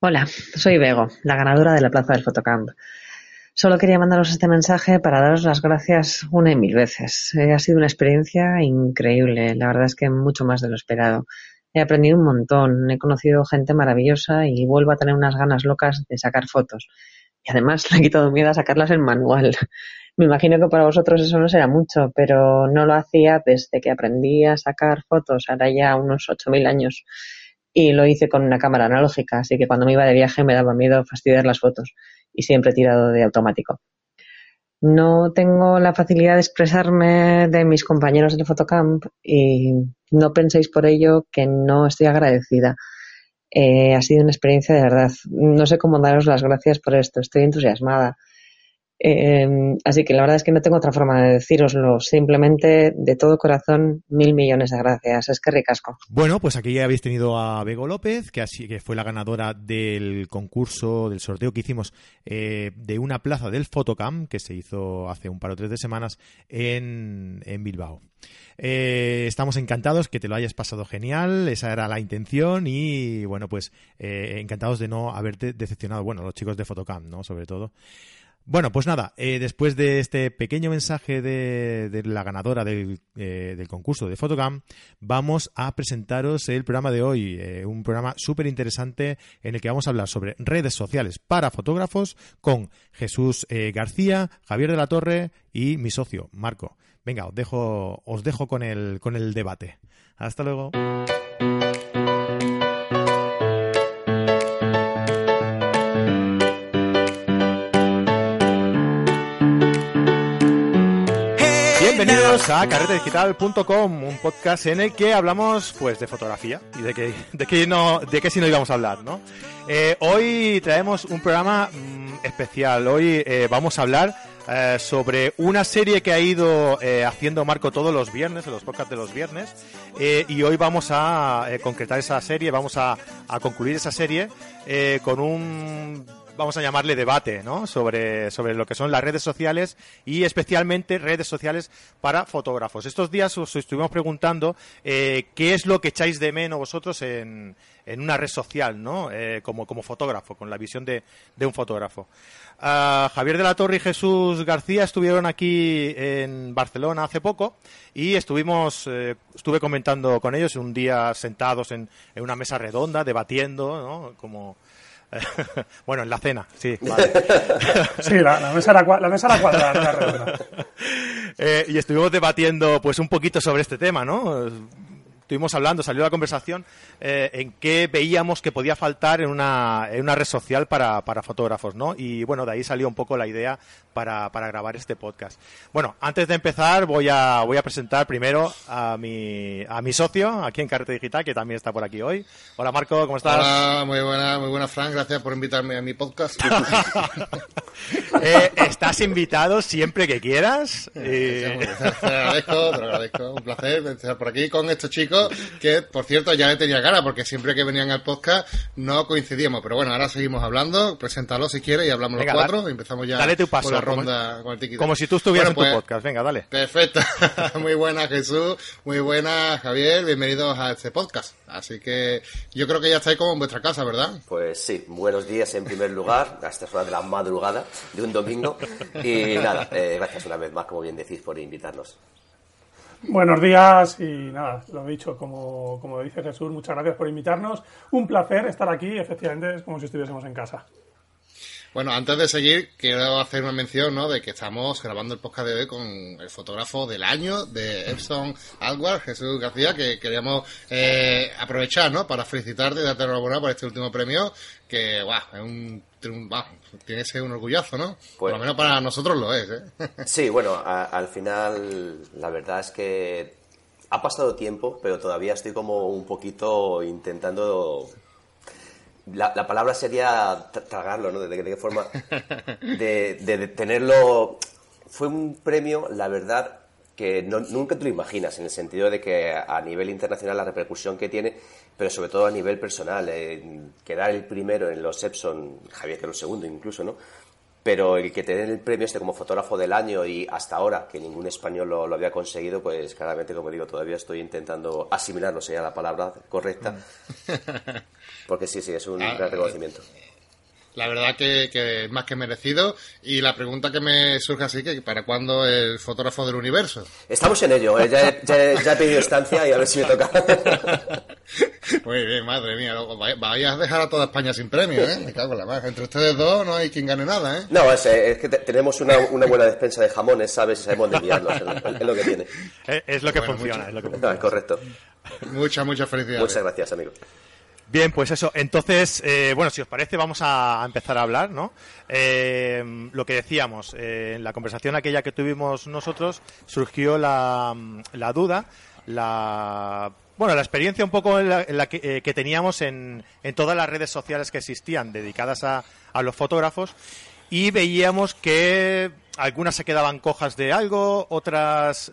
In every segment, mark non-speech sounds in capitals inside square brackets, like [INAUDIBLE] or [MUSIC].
Hola, soy Bego, la ganadora de la plaza del Fotocamp. Solo quería mandaros este mensaje para daros las gracias una y mil veces. Eh, ha sido una experiencia increíble, la verdad es que mucho más de lo esperado. He aprendido un montón, he conocido gente maravillosa y vuelvo a tener unas ganas locas de sacar fotos. Y además [LAUGHS] le he quitado miedo a sacarlas en manual. Me imagino que para vosotros eso no será mucho, pero no lo hacía desde que aprendí a sacar fotos, ahora ya unos 8.000 años y lo hice con una cámara analógica, así que cuando me iba de viaje me daba miedo fastidiar las fotos y siempre he tirado de automático. No tengo la facilidad de expresarme de mis compañeros de Fotocamp y no penséis por ello que no estoy agradecida. Eh, ha sido una experiencia de verdad. No sé cómo daros las gracias por esto. Estoy entusiasmada. Eh, así que la verdad es que no tengo otra forma de deciroslo. Simplemente, de todo corazón, mil millones de gracias. Es que ricasco. Bueno, pues aquí habéis tenido a Bego López, que, así, que fue la ganadora del concurso, del sorteo que hicimos eh, de una plaza del Fotocam, que se hizo hace un par o tres de semanas en, en Bilbao. Eh, estamos encantados que te lo hayas pasado genial, esa era la intención y bueno, pues eh, encantados de no haberte decepcionado, bueno, los chicos de Fotocam, ¿no? Sobre todo. Bueno, pues nada, eh, después de este pequeño mensaje de, la ganadora del, eh, concurso de Photocam, vamos a presentaros el programa de hoy, eh, un programa súper interesante en el que vamos a hablar sobre redes sociales para fotógrafos con Jesús García, Javier de la Torre y mi socio, Marco. Venga, os dejo, os dejo con el, con el debate. Hasta luego. Bienvenidos a carretedigital.com, un podcast en el que hablamos pues de fotografía y de que de que no de qué si no íbamos a hablar, ¿no? Eh, hoy traemos un programa mmm, especial. Hoy eh, vamos a hablar eh, sobre una serie que ha ido haciendo Marco todos los viernes, en los podcasts de los viernes, y hoy vamos a concretar esa serie, vamos a, a concluir esa serie con un vamos a llamarle debate, ¿no? Sobre, sobre lo que son las redes sociales y especialmente redes sociales para fotógrafos. Estos días os estuvimos preguntando eh, qué es lo que echáis de menos vosotros en, en una red social, ¿no? Eh, como, como fotógrafo, con la visión de, de un fotógrafo. Uh, Javier de la Torre y Jesús García estuvieron aquí en Barcelona hace poco y estuvimos, eh, estuve comentando con ellos un día sentados en, en una mesa redonda, debatiendo, ¿no? Como, [LAUGHS] bueno, en la cena, sí. Vale. [LAUGHS] sí, la, la, mesa era, la mesa era cuadrada. [LAUGHS] eh, y estuvimos debatiendo pues un poquito sobre este tema, ¿no? Estuvimos hablando, salió la conversación eh, en qué veíamos que podía faltar en una, en una red social para, para, fotógrafos, ¿no? Y bueno, de ahí salió un poco la idea para, para, grabar este podcast. Bueno, antes de empezar voy a, voy a presentar primero a mi, a mi socio aquí en Carrete Digital, que también está por aquí hoy. Hola Marco, ¿cómo estás? Hola, muy buena, muy buena Frank, gracias por invitarme a mi podcast. [LAUGHS] [LAUGHS] eh, estás invitado siempre que quieras. Eh, te agradezco, te agradezco. Un placer estar por aquí con estos chicos que por cierto ya le tenía cara porque siempre que venían al podcast no coincidíamos. Pero bueno, ahora seguimos hablando. Preséntalo si quieres y hablamos Venga, los cuatro. Dale, y empezamos ya dale tu paso, con la como, ronda con el tiki Como si tú estuvieras bueno, en tu podcast. Venga, dale. Perfecto. [LAUGHS] muy buena Jesús, muy buena Javier. Bienvenidos a este podcast. Así que yo creo que ya estáis como en vuestra casa, ¿verdad? Pues sí, buenos días en primer lugar, a estas horas de la madrugada de un domingo. Y nada, eh, gracias una vez más, como bien decís, por invitarnos. Buenos días y nada, lo dicho, como, como dice Jesús, muchas gracias por invitarnos. Un placer estar aquí, efectivamente, es como si estuviésemos en casa. Bueno, antes de seguir, quiero hacer una mención, ¿no? De que estamos grabando el podcast de hoy con el fotógrafo del año de Epson Alwar, Jesús García, que queríamos eh, aprovechar, ¿no? Para felicitarte y darte enhorabuena por este último premio, que, guau, es un, wow, tiene que ser un orgullazo, ¿no? Pues por lo menos para nosotros lo es, ¿eh? [LAUGHS] Sí, bueno, a, al final, la verdad es que ha pasado tiempo, pero todavía estoy como un poquito intentando la, la, palabra sería tragarlo, ¿no? De, de qué forma. De, [LAUGHS] de, de, tenerlo. Fue un premio, la verdad, que no, nunca te lo imaginas, en el sentido de que a nivel internacional la repercusión que tiene, pero sobre todo a nivel personal. Eh, quedar el primero en los Epson, Javier que el segundo incluso, ¿no? pero el que te den el premio este como fotógrafo del año y hasta ahora que ningún español lo, había conseguido, pues claramente, como digo, todavía estoy intentando asimilar, no sería la palabra correcta, mm. [LAUGHS] porque sí, sí, es un ah, gran reconocimiento. La verdad que, que, es más que merecido. Y la pregunta que me surge así, que ¿para cuándo el fotógrafo del universo? Estamos en ello, ¿eh? ya, he pedido estancia y a ver si me toca. [LAUGHS] Muy bien, madre mía. Vayas a dejar a toda España sin premio, ¿eh? Me cago en la maja. Entre ustedes dos no hay quien gane nada, ¿eh? No, es, es que tenemos una, una, buena despensa de jamones, ¿sabes? Y sabemos de enviarlos. Es, lo que tiene. Es, lo que funciona, es lo que funciona. No, es correcto. Muchas, muchas felicidades. Muchas gracias, amigo. Bien, pues eso. Entonces, eh, bueno, si os parece, vamos a, empezar a hablar, ¿no? Eh, lo que decíamos, eh, en la conversación aquella que tuvimos nosotros, surgió la, la duda, la bueno, la experiencia un poco en la, que, que, teníamos en, en, todas las redes sociales que existían dedicadas a, a los fotógrafos y veíamos que algunas se quedaban cojas de algo, otras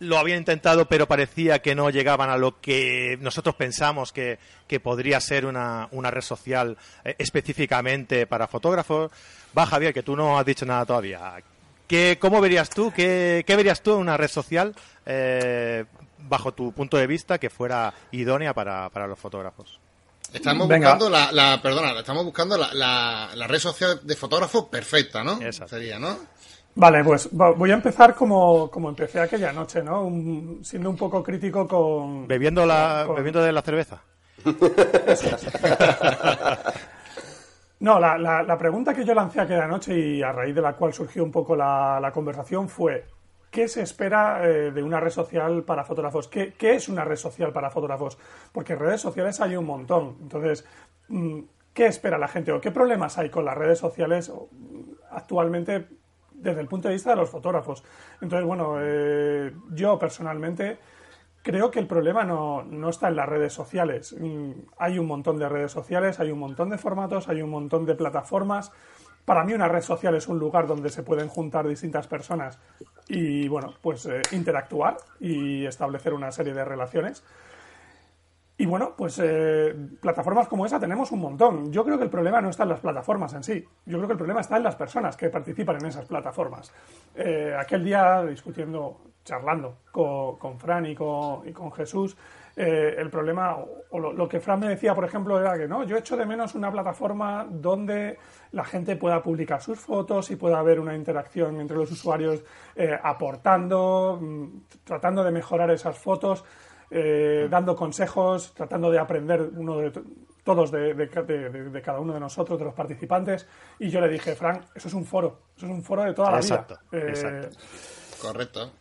lo habían intentado, pero parecía que no llegaban a lo que nosotros pensamos que, podría ser una, una red social eh, específicamente para fotógrafos. Va, Javier, que tú no has dicho nada todavía. ¿Qué, ¿Cómo verías tú, qué, qué verías tú en una red social, eh, bajo tu punto de vista, que fuera idónea para, para los fotógrafos? Estamos buscando la, la, perdona, estamos buscando la, la, la red social de fotógrafos perfecta, ¿no? Sería, ¿no? Vale, pues voy a empezar como, como empecé aquella noche, ¿no? siendo un poco crítico con... Bebiendo, la, bebiendo de la cerveza. [LAUGHS] no, la, la, pregunta que yo lancé aquella noche y a raíz de la cual surgió un poco la, conversación fue, ¿qué se espera eh, de una red social para fotógrafos? ¿Qué, ¿Qué, es una red social para fotógrafos? Porque redes sociales hay un montón. Entonces, mm, ¿qué espera la gente o qué problemas hay con las redes sociales actualmente desde el punto de vista de los fotógrafos. Entonces, bueno, eh, yo personalmente creo que el problema no, no, está en las redes sociales. Mm, hay un montón de redes sociales, hay un montón de formatos, hay un montón de plataformas. Para mí una red social es un lugar donde se pueden juntar distintas personas y, bueno, pues eh, interactuar y establecer una serie de relaciones. Y bueno, pues eh, plataformas como esa tenemos un montón. Yo creo que el problema no está en las plataformas en sí. Yo creo que el problema está en las personas que participan en esas plataformas. Eh, aquel día, discutiendo, charlando con, Fran y con, Jesús, eh, el problema, o lo, que Fran me decía, por ejemplo, era que no, yo echo de menos una plataforma donde la gente pueda publicar sus fotos y pueda haber una interacción entre los usuarios aportando, mm, tratando de mejorar esas fotos. Eh, dando consejos, tratando de aprender uno de todos de, cada uno de nosotros, de los participantes. Y yo le dije, Frank, eso es un foro, eso es un foro de toda la vida. Eh, Correcto.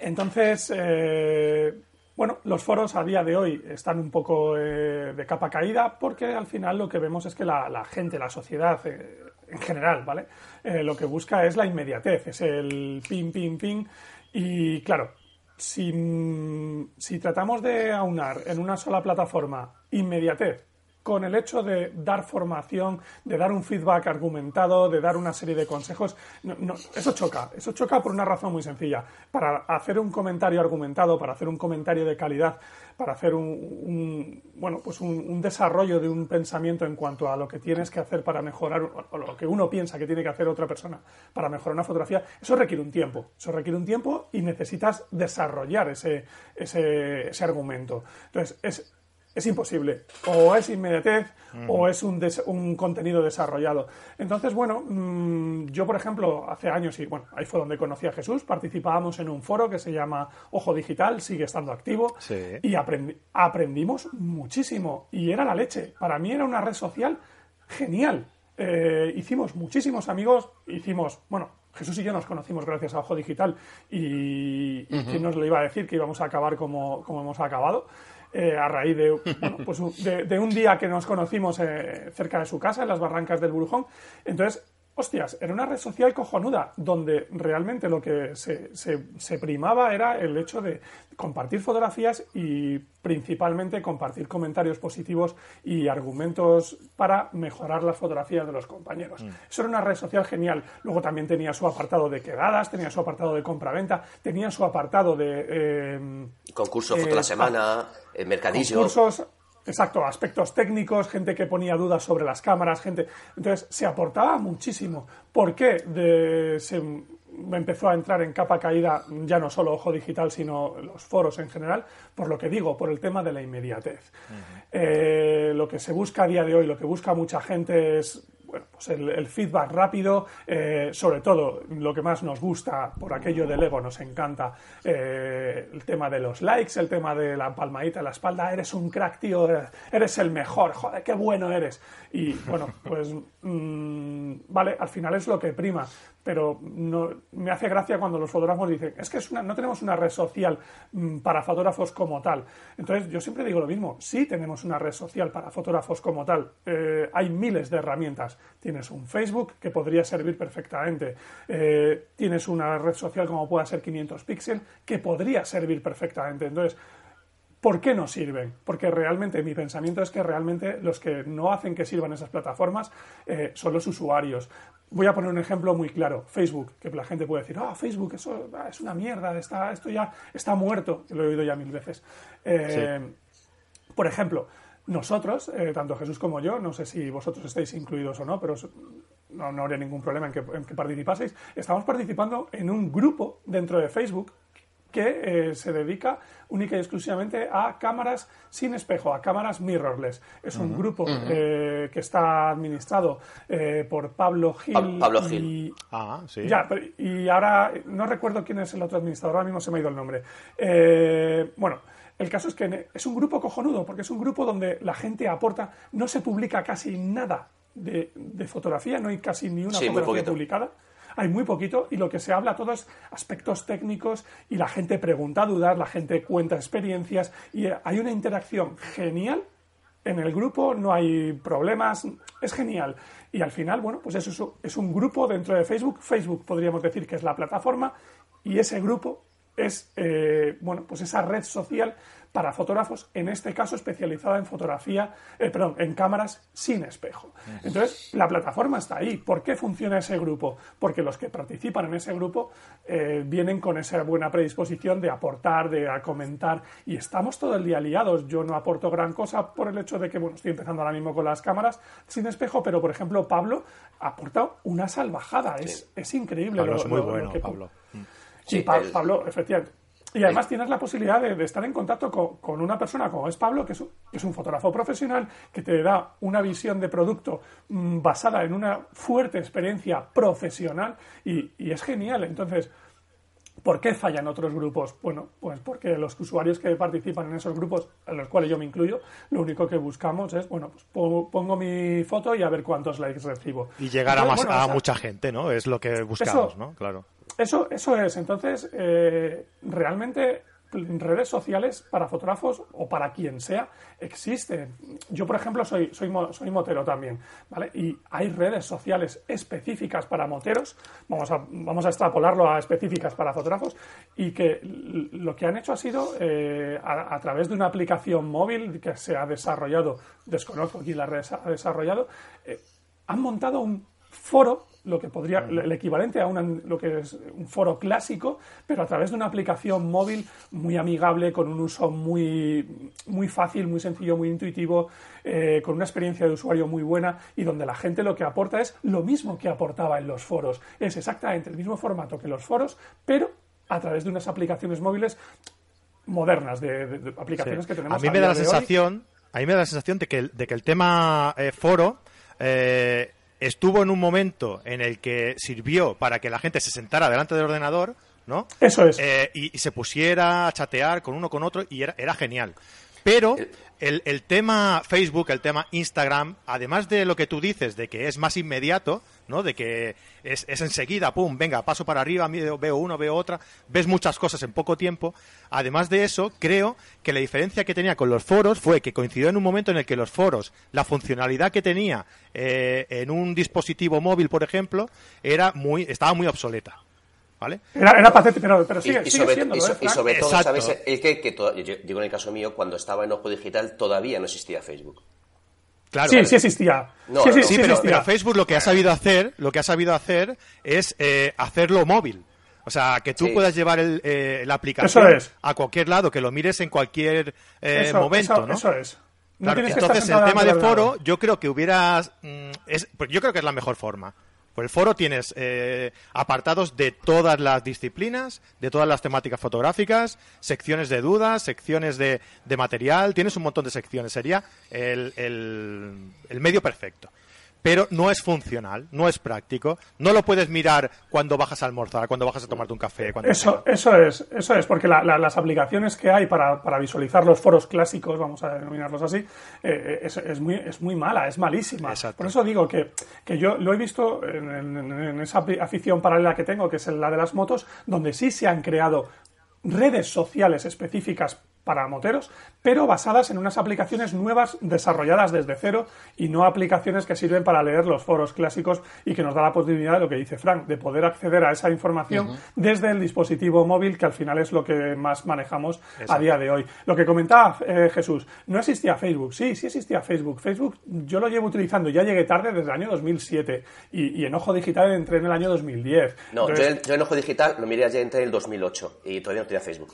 Entonces, eh, bueno, los foros a día de hoy están un poco de capa caída porque al final lo que vemos es que la, la gente, la sociedad en general, ¿vale? lo que busca es la inmediatez, es el ping, ping, ping. Y claro, si, tratamos de aunar en una sola plataforma inmediatez con el hecho de dar formación, de dar un feedback argumentado, de dar una serie de consejos, eso choca. Eso choca por una razón muy sencilla. Para hacer un comentario argumentado, para hacer un comentario de calidad, para hacer un, bueno, pues un, desarrollo de un pensamiento en cuanto a lo que tienes que hacer para mejorar, o lo que uno piensa que tiene que hacer otra persona para mejorar una fotografía, eso requiere un tiempo. Eso requiere un tiempo y necesitas desarrollar ese, ese, ese argumento. Entonces, es es imposible. O es inmediatez o es un, un, contenido desarrollado. Entonces, bueno, mm, yo, por ejemplo, hace años, y bueno, ahí fue donde conocí a Jesús, participábamos en un foro que se llama Ojo Digital, sigue estando activo, y aprendimos muchísimo. Y era la leche. Para mí era una red social genial. Eh, hicimos muchísimos amigos, hicimos, bueno, Jesús y yo nos conocimos gracias a Ojo Digital y, ¿quién nos lo iba a decir que íbamos a acabar como, como hemos acabado? Eh, a raíz de, pues, de, un día que nos conocimos eh, cerca de su casa, en las barrancas del Burujón. Entonces, hostias, era una red social cojonuda, donde realmente lo que se, se, primaba era el hecho de compartir fotografías y principalmente compartir comentarios positivos y argumentos para mejorar las fotografías de los compañeros. Mm. Eso era una red social genial. Luego también tenía su apartado de quedadas, tenía su apartado de compra-venta, tenía su apartado de... Eh, Concurso foto de la semana, mercadillo. Concursos, exacto, aspectos técnicos, gente que ponía dudas sobre las cámaras, gente. Entonces, se aportaba muchísimo. ¿Por qué? De, se empezó a entrar en capa caída ya no solo Ojo Digital, sino los foros en general, por lo que digo, por el tema de la inmediatez. Eh, lo que se busca a día de hoy, lo que busca mucha gente es bueno, pues el, feedback rápido, eh, sobre todo lo que más nos gusta por aquello del ego, nos encanta eh, el tema de los likes, el tema de la palmadita en la espalda, eres un crack, tío, eres el mejor, joder, qué bueno eres. Y bueno, [LAUGHS] pues mm, vale, al final es lo que prima, pero no, me hace gracia cuando los fotógrafos dicen, es que es una, no tenemos una red social mm, para fotógrafos como tal. Entonces yo siempre digo lo mismo, sí tenemos una red social para fotógrafos como tal, eh, hay miles de herramientas. Tienes un Facebook que podría servir perfectamente, eh, tienes una red social como pueda ser 500 píxeles que podría servir perfectamente. Entonces, ¿Por qué no sirven? Porque realmente mi pensamiento es que realmente los que no hacen que sirvan esas plataformas eh, son los usuarios. Voy a poner un ejemplo muy claro. Facebook, que la gente puede decir, ah, Facebook, eso ah, es una mierda, está, esto ya está muerto. Lo he oído ya mil veces. Eh, por ejemplo, nosotros, eh, tanto Jesús como yo, no sé si vosotros estáis incluidos o no, pero no, no habría ningún problema en que, en que participaseis, estamos participando en un grupo dentro de Facebook que eh, se dedica única y exclusivamente a cámaras sin espejo, a cámaras mirrorless. Es un grupo eh, que está administrado eh, por Pablo Gil. Pablo Gil. Y, ah, sí. Ya, y ahora no recuerdo quién es el otro administrador, ahora mismo se me ha ido el nombre. bueno, el caso es que es un grupo cojonudo, porque es un grupo donde la gente aporta, no se publica casi nada de, fotografía, no hay casi ni una fotografía publicada hay muy poquito y lo que se habla todo es aspectos técnicos y la gente pregunta dudas, la gente cuenta experiencias y hay una interacción genial en el grupo, no hay problemas, es genial. Y al final, bueno, pues eso es un grupo dentro de Facebook. Facebook podríamos decir que es la plataforma y ese grupo es, eh, bueno, pues esa red social para fotógrafos, en este caso especializada en fotografía, eh, perdón, en cámaras sin espejo. Entonces, la plataforma está ahí. ¿Por qué funciona ese grupo? Porque los que participan en ese grupo eh, vienen con esa buena predisposición de aportar, de comentar, y estamos todo el día liados. Yo no aporto gran cosa por el hecho de que, bueno, estoy empezando ahora mismo con las cámaras sin espejo, pero por ejemplo, Pablo ha aportado una salvajada. Es, es increíble. Pablo es muy bueno, Pablo. Sí, Pablo, efectivamente. Y además tienes la posibilidad de, estar en contacto con, una persona como es Pablo, que es, un, fotógrafo profesional, que te da una visión de producto mm, basada en una fuerte experiencia profesional y, es genial. Entonces, ¿por qué fallan otros grupos? Bueno, pues porque los usuarios que participan en esos grupos, en los cuales yo me incluyo, lo único que buscamos es, bueno, pues pongo, mi foto y a ver cuántos likes recibo. Y llegar a, más, a mucha gente, ¿no? Es lo que buscamos, ¿no? Claro. Eso, eso es. Entonces, eh, realmente redes sociales para fotógrafos o para quien sea existen. Yo, por ejemplo, soy, soy, soy motero también, ¿vale? Y hay redes sociales específicas para moteros, vamos a, vamos a extrapolarlo a específicas para fotógrafos, y que lo que han hecho ha sido, eh, a, través de una aplicación móvil que se ha desarrollado, desconozco quién la ha desarrollado, eh, han montado un foro lo que podría, el equivalente a lo que es un foro clásico, pero a través de una aplicación móvil muy amigable, con un uso muy, muy fácil, muy sencillo, muy intuitivo, eh, con una experiencia de usuario muy buena y donde la gente lo que aporta es lo mismo que aportaba en los foros. Es exactamente el mismo formato que los foros, pero a través de unas aplicaciones móviles modernas, de, aplicaciones que tenemos. A mí me da la sensación, a mí me da la sensación de que el, de que el tema eh, foro eh, estuvo en un momento en el que sirvió para que la gente se sentara delante del ordenador, ¿no? Eso es. Eh, y, se pusiera a chatear con uno con otro y era, era genial. Pero eh, el, el, tema Facebook, el tema Instagram, además de lo que tú dices, de que es más inmediato, ¿no? De que es, es enseguida, pum, venga, paso para arriba, veo uno, veo otra, ves muchas cosas en poco tiempo. Además de eso, creo que la diferencia que tenía con los foros fue que coincidió en un momento en el que los foros, la funcionalidad que tenía eh, en un dispositivo móvil, por ejemplo, era muy, estaba muy obsoleta. ¿Vale? Era, era patético, pero, pero sigue, y, sobre, siendo, y, ¿eh, y sobre todo, ¿sabes? Es que, que yo digo en el caso mío, cuando estaba en Ojo Digital todavía no existía Facebook. Claro, sí, sí existía. sí, sí, pero, Facebook lo que ha sabido hacer, lo que ha sabido hacer es eh, hacerlo móvil. O sea, que tú puedas llevar el, eh, la aplicación a cualquier lado, que lo mires en cualquier eh, momento, eso, ¿no? Eso es. No Claro, entonces estar el tema de foro, yo creo que hubieras, mm, es, pues yo creo que es la mejor forma. El foro tienes eh, apartados de todas las disciplinas, de todas las temáticas fotográficas, secciones de dudas, secciones de, de material, tienes un montón de secciones. Sería el, el- el medio perfecto. Pero no es funcional, no es práctico. No lo puedes mirar cuando bajas a almorzar, cuando bajas a tomarte un café. Cuando Eso, eso es, eso es, porque la- la- las aplicaciones que hay para, para visualizar los foros clásicos, vamos a denominarlos así, eh, es, es muy, es muy mala, es malísima. Exacto. Por eso digo que, que yo lo he visto en, en- en esa afi- afición paralela que tengo, que es la de las motos, donde sí se han creado redes sociales específicas para moteros, pero basadas en unas aplicaciones nuevas desarrolladas desde cero y no aplicaciones que sirven para leer los foros clásicos y que nos da la posibilidad de lo que dice Frank, de poder acceder a esa información desde el dispositivo móvil, que al final es lo que más manejamos a día de hoy. Lo que comentaba eh, Jesús, no existía Facebook, sí, sí existía Facebook. Facebook yo lo llevo utilizando, ya llegué tarde desde el año 2007 y, y en Ojo Digital entré en el año 2010. No, yo, Entonces, en- yo en Ojo Digital lo miré ya entre el 2008 y todavía no tenía Facebook.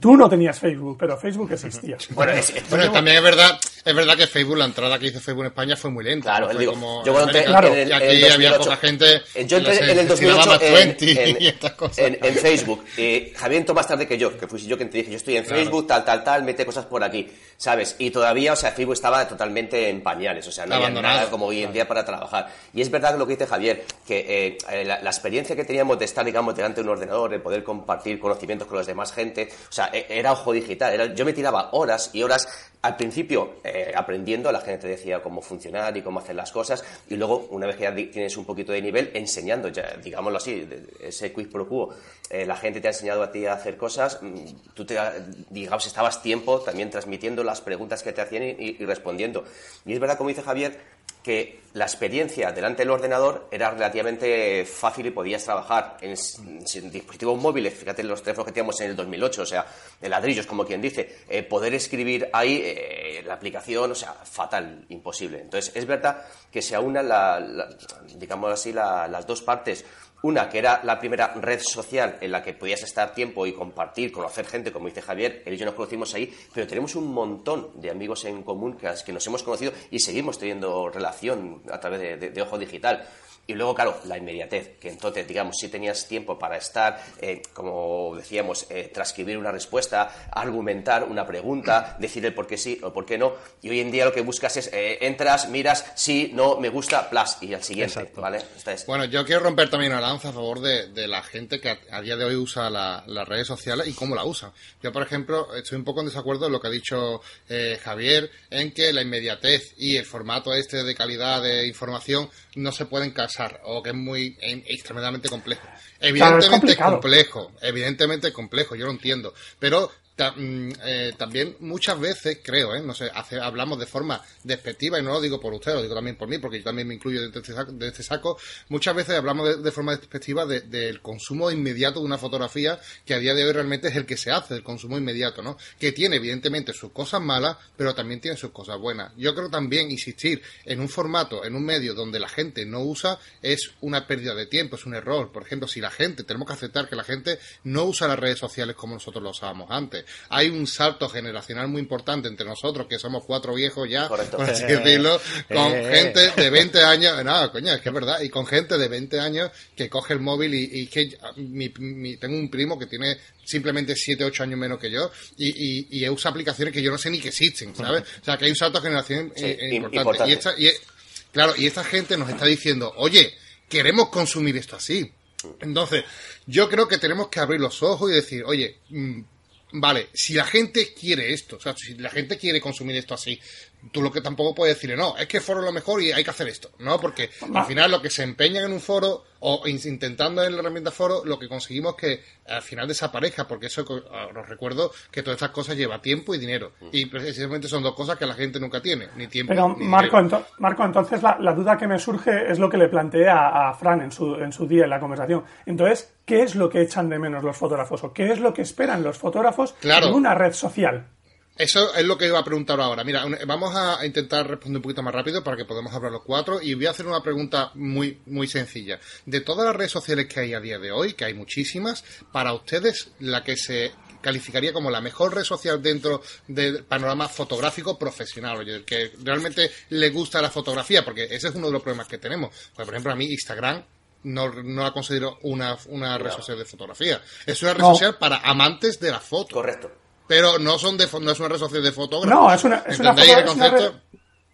Tú no tenías Facebook, pero Facebook existía. Bueno, es- Bueno, también es verdad, es verdad que Facebook, la entrada que hizo Facebook en España fue muy lenta. Claro, no digo, como yo cuando. Claro. en el, y en aquí el había 2008, poca gente. Yo entré en el se tiraba 2008 más en, 20 en- [LAUGHS] y estas cosas. en- Facebook. Eh, Javier entró más tarde que yo, que fui yo quien te dije, yo estoy en Claro. Facebook, tal, tal, tal, mete cosas por aquí, ¿sabes? Y todavía, o sea, Facebook estaba totalmente en pañales, o sea, no había nada como hoy en día para trabajar. Y es verdad lo que dice Javier, que eh, eh, la, la experiencia que teníamos de estar, digamos, delante de un ordenador, de poder compartir conocimientos con los demás gente, o sea, e- era ojo digital, era- yo me tiraba horas y horas al principio eh, aprendiendo, la gente te decía cómo funcionar y cómo hacer las cosas, y luego, una vez que ya tienes un poquito de nivel, enseñando, ya, digámoslo así, ese quiz pro quo, eh, la gente te ha enseñado a ti a hacer cosas, mm, tú te, digamos, estabas tiempo también transmitiendo las preguntas que te hacían y- y respondiendo. Y es verdad, como dice Javier, que la experiencia delante del ordenador era relativamente fácil y podías trabajar en, dispositivos móviles, fíjate los teléfonos que teníamos en el 2008, o sea, de ladrillos, como quien dice, eh, poder escribir ahí eh, la aplicación, o sea, fatal, imposible. Entonces, es verdad que se aunan, la- digamos así, la- las dos partes. Una, que era la primera red social en la que podías estar tiempo y compartir, conocer gente, como dice Javier, él y yo nos conocimos ahí, pero tenemos un montón de amigos en común que, nos hemos conocido y seguimos teniendo relación a través de Ojo Digital. Y luego, claro, la inmediatez, que entonces, digamos, si tenías tiempo para estar, eh, como decíamos, eh, transcribir una respuesta, argumentar una pregunta, decir el por qué sí o por qué no. Y hoy en día lo que buscas es, eh, entras, miras, sí, no, me gusta, plus, y al siguiente, Exacto. ¿vale? Esta es- Bueno, yo quiero romper también una lanza a favor de, de la gente que a, a día de hoy usa la- las redes sociales y cómo la usa. Yo, por ejemplo, estoy un poco en desacuerdo en lo que ha dicho eh, Javier, en que la inmediatez y el formato este de calidad de información no se pueden casar o que es muy em, extremadamente complejo. Evidentemente es complicado. complejo, evidentemente es complejo, yo lo entiendo, pero mm, eh, también muchas veces creo, ¿eh? no sé, hace- hablamos de forma despectiva y no lo digo por usted, lo digo también por mí, porque yo también me incluyo dentro de este saco, de este saco. muchas veces hablamos de, forma despectiva de- del consumo inmediato de una fotografía que a día de hoy realmente es el que se hace, el consumo inmediato, ¿no? Que tiene evidentemente sus cosas malas, pero también tiene sus cosas buenas. Yo creo también insistir en un formato, en un medio donde la gente no usa es una pérdida de tiempo, es un error. Por ejemplo, si la gente, tenemos que aceptar que la gente no usa las redes sociales como nosotros lo usábamos antes. Hay un salto generacional muy importante entre nosotros, que somos cuatro viejos ya, Correcto. por así decirlo, con Eh. gente de 20 años, no, coño, es que es verdad, y con gente de 20 años que coge el móvil y, y que mi- mi- tengo un primo que tiene simplemente 7, 8 años menos que yo y, y, y usa aplicaciones que yo no sé ni que existen, ¿sabes? O sea, que hay un salto generacional Sí, eh, im- importante. importante. Y esta, y, claro, y esta gente nos está diciendo, oye, queremos consumir esto así. Entonces, yo creo que tenemos que abrir los ojos y decir, oye, mm, vale, si la gente quiere esto, o sea, si la gente quiere consumir esto así, tú lo que tampoco puedes decirle, no, es que el foro es lo mejor y hay que hacer esto, ¿no? Porque al final lo que se empeñan en un foro o in- intentando en la herramienta foro, lo que conseguimos es que al final desaparezca, porque eso, ah, os recuerdo que todas estas cosas lleva tiempo y dinero. Y precisamente son dos cosas que la gente nunca tiene, ni tiempo Pero ni Marco, dinero. ento- Marco entonces la, la duda que me surge es lo que le planteé a, a Fran en su, en su día en la conversación. Entonces, ¿qué es lo que echan de menos los fotógrafos o qué es lo que esperan los fotógrafos Claro. en una red social? Eso es lo que iba a preguntar ahora. Mira, vamos a intentar responder un poquito más rápido para que podamos hablar los cuatro y voy a hacer una pregunta muy muy sencilla. De todas las redes sociales que hay a día de hoy, que hay muchísimas, para ustedes la que se calificaría como la mejor red social dentro del panorama fotográfico profesional, oye, el que realmente le gusta la fotografía, porque ese es uno de los problemas que tenemos. Pues, por ejemplo, a mí Instagram no, no la considero una, una red social de fotografía. Es una red No. social para amantes de la foto. Correcto. Pero no son de no es una red social de fotógrafos. No, es una, es una, ¿Entendéis foto- el es una red,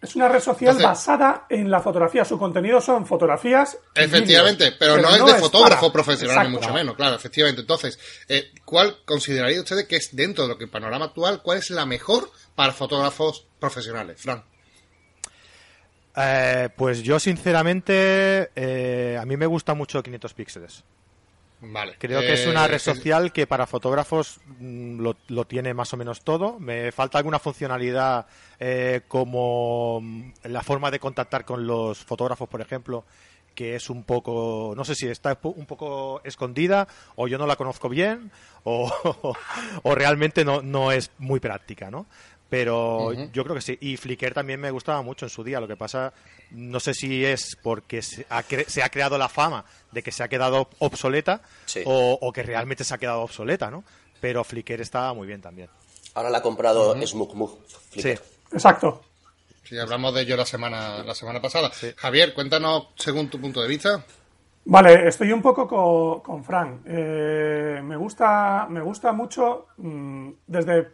es una red social Entonces- basada en la fotografía. Su contenido son fotografías. Efectivamente, pero, no es de fotógrafo para- profesional, ni mucho menos, claro, efectivamente. Entonces, eh, ¿cuál consideraría ustedes que es dentro de lo que el panorama actual, cuál es la mejor para fotógrafos profesionales? Fran. Eh, pues yo, sinceramente, eh, a mí me gusta mucho 500 píxeles. Vale. Creo que es Eh, una red que- social que para fotógrafos mm, lo, lo tiene más o menos todo. Me falta alguna funcionalidad eh, como mm, la forma de contactar con los fotógrafos, por ejemplo, que es un poco, no sé si está un poco escondida o yo no la conozco bien o, [LAUGHS] o realmente no, no es muy práctica, ¿no? Pero yo creo que sí. Y Flickr también me gustaba mucho en su día. Lo que pasa, no sé si es porque se ha, cre- se ha creado la fama de que se ha quedado obsoleta Sí. o, o que realmente se ha quedado obsoleta, ¿no? Pero Flickr estaba muy bien también. Ahora la ha comprado SmugMug. Flickr. Sí. Exacto. Sí, hablamos de ello la semana, la semana pasada. Javier, cuéntanos según tu punto de vista. Vale, estoy un poco co- con, Fran. Eh, me gusta, me gusta mucho mm, desde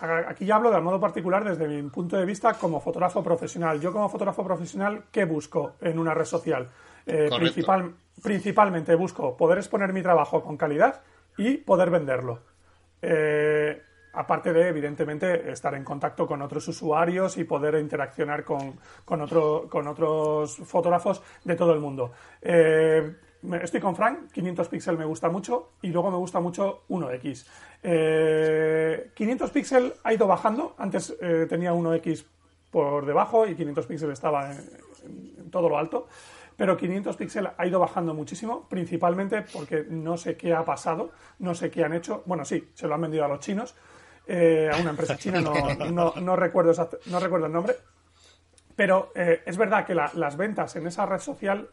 aquí ya hablo de modo particular desde mi punto de vista como fotógrafo profesional. Yo como fotógrafo profesional, ¿qué busco en una red social? Eh, principal, principalmente busco poder exponer mi trabajo con calidad y poder venderlo. Eh, aparte de, evidentemente, estar en contacto con otros usuarios y poder interaccionar con, con, otro- con otros fotógrafos de todo el mundo. Eh, estoy con Frank, 500 píxeles me gusta mucho y luego me gusta mucho 1X. Eh, 500 píxeles ha ido bajando, antes eh, tenía 1X por debajo y 500 píxeles estaba en, todo lo alto. Pero 500 píxeles ha ido bajando muchísimo, principalmente porque no sé qué ha pasado, no sé qué han hecho. Bueno, sí, se lo han vendido a los chinos, eh, a una empresa china, no, no- recuerdo, no recuerdo el nombre. Pero eh, es verdad que la- las ventas en esa red social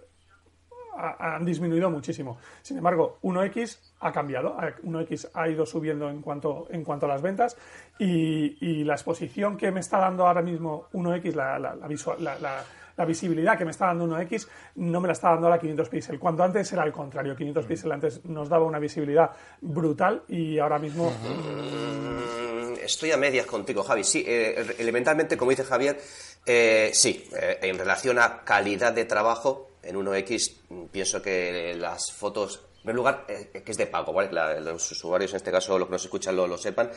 ha- han disminuido muchísimo. Sin embargo, 1X ha cambiado. Ha- 1X ha ido subiendo en cuanto, en cuanto a las ventas y, la exposición que me está dando ahora mismo 1X, la, visual- la- visibilidad que me está dando 1X, no me la está dando ahora 500 píxeles. Cuando antes era el contrario. 500 píxeles antes nos daba una visibilidad brutal y ahora mismo Mm, Estoy a medias contigo, Javi. Sí, eh, elementalmente, como dice Javier, eh, sí, eh, en relación a calidad de trabajo, en 1X mm, pienso que las fotos, primer lugar, eh, que es de pago, ¿vale? La- los usuarios, en este caso, los que nos escuchan lo, lo sepan,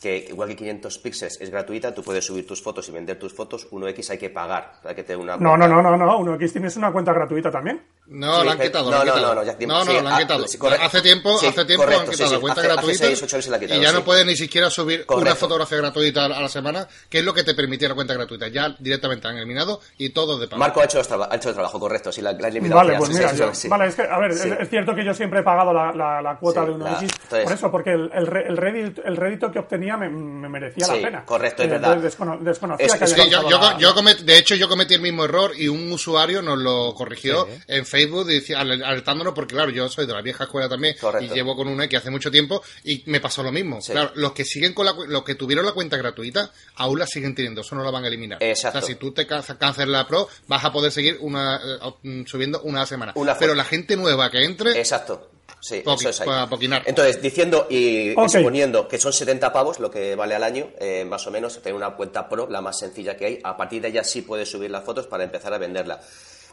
que igual que 500 píxeles es gratuita, tú puedes subir tus fotos y vender tus fotos, 1X hay que pagar, hay que tener una... No, no, no, no, no. 1X tienes una cuenta gratuita también. No, Sí, la han quitado. no, la han no, quitado. no, no, ya- no, no, sí, la han ah, quitado. sí, hace tiempo, Sí, hace tiempo correcto, han quitado sí, la cuenta hace- hace gratuita seis, ocho meses la quitaron, y ya no puedes ni siquiera subir una Correcto. fotografía gratuita a la semana, que es lo que te permitía la cuenta gratuita. Ya directamente han eliminado y todo de pago. Marco ha hecho, ha hecho el trabajo correcto, sí, la, la han eliminado Vale, ya, pues mira, yo- sí. vale, es que, a ver, Sí. es, es cierto que yo siempre he pagado la, la- la cuota Sí, de 1X, la- entonces- por eso, porque el, el, re- el, rédito, el rédito que obtenía me, me merecía Sí, la pena. correcto, es Eh, verdad. descono- desconocía Es- que es había Sí, yo, yo, la- yo comet- de hecho, yo cometí el mismo error y un usuario nos lo corrigió Sí. en Facebook alertándonos porque, claro, yo soy de la vieja escuela también Correcto. y llevo con un X hace mucho tiempo y me pasó lo mismo. Sí. Claro, los que siguen con la cu- los que tuvieron la cuenta gratuita aún la siguen teniendo, eso no la van a eliminar. Exacto. O sea, si tú te cancelas la Pro, vas a poder seguir una eh, subiendo una semana. Una Pero la gente nueva que entre, Exacto. Sí, Poqui- eso es ahí. para poquinar. Entonces, diciendo y Ok. exponiendo que son 70 pavos lo que vale al año, eh, más o menos, tener una cuenta pro, la más sencilla que hay, a partir de ella sí puedes subir las fotos para empezar a venderla.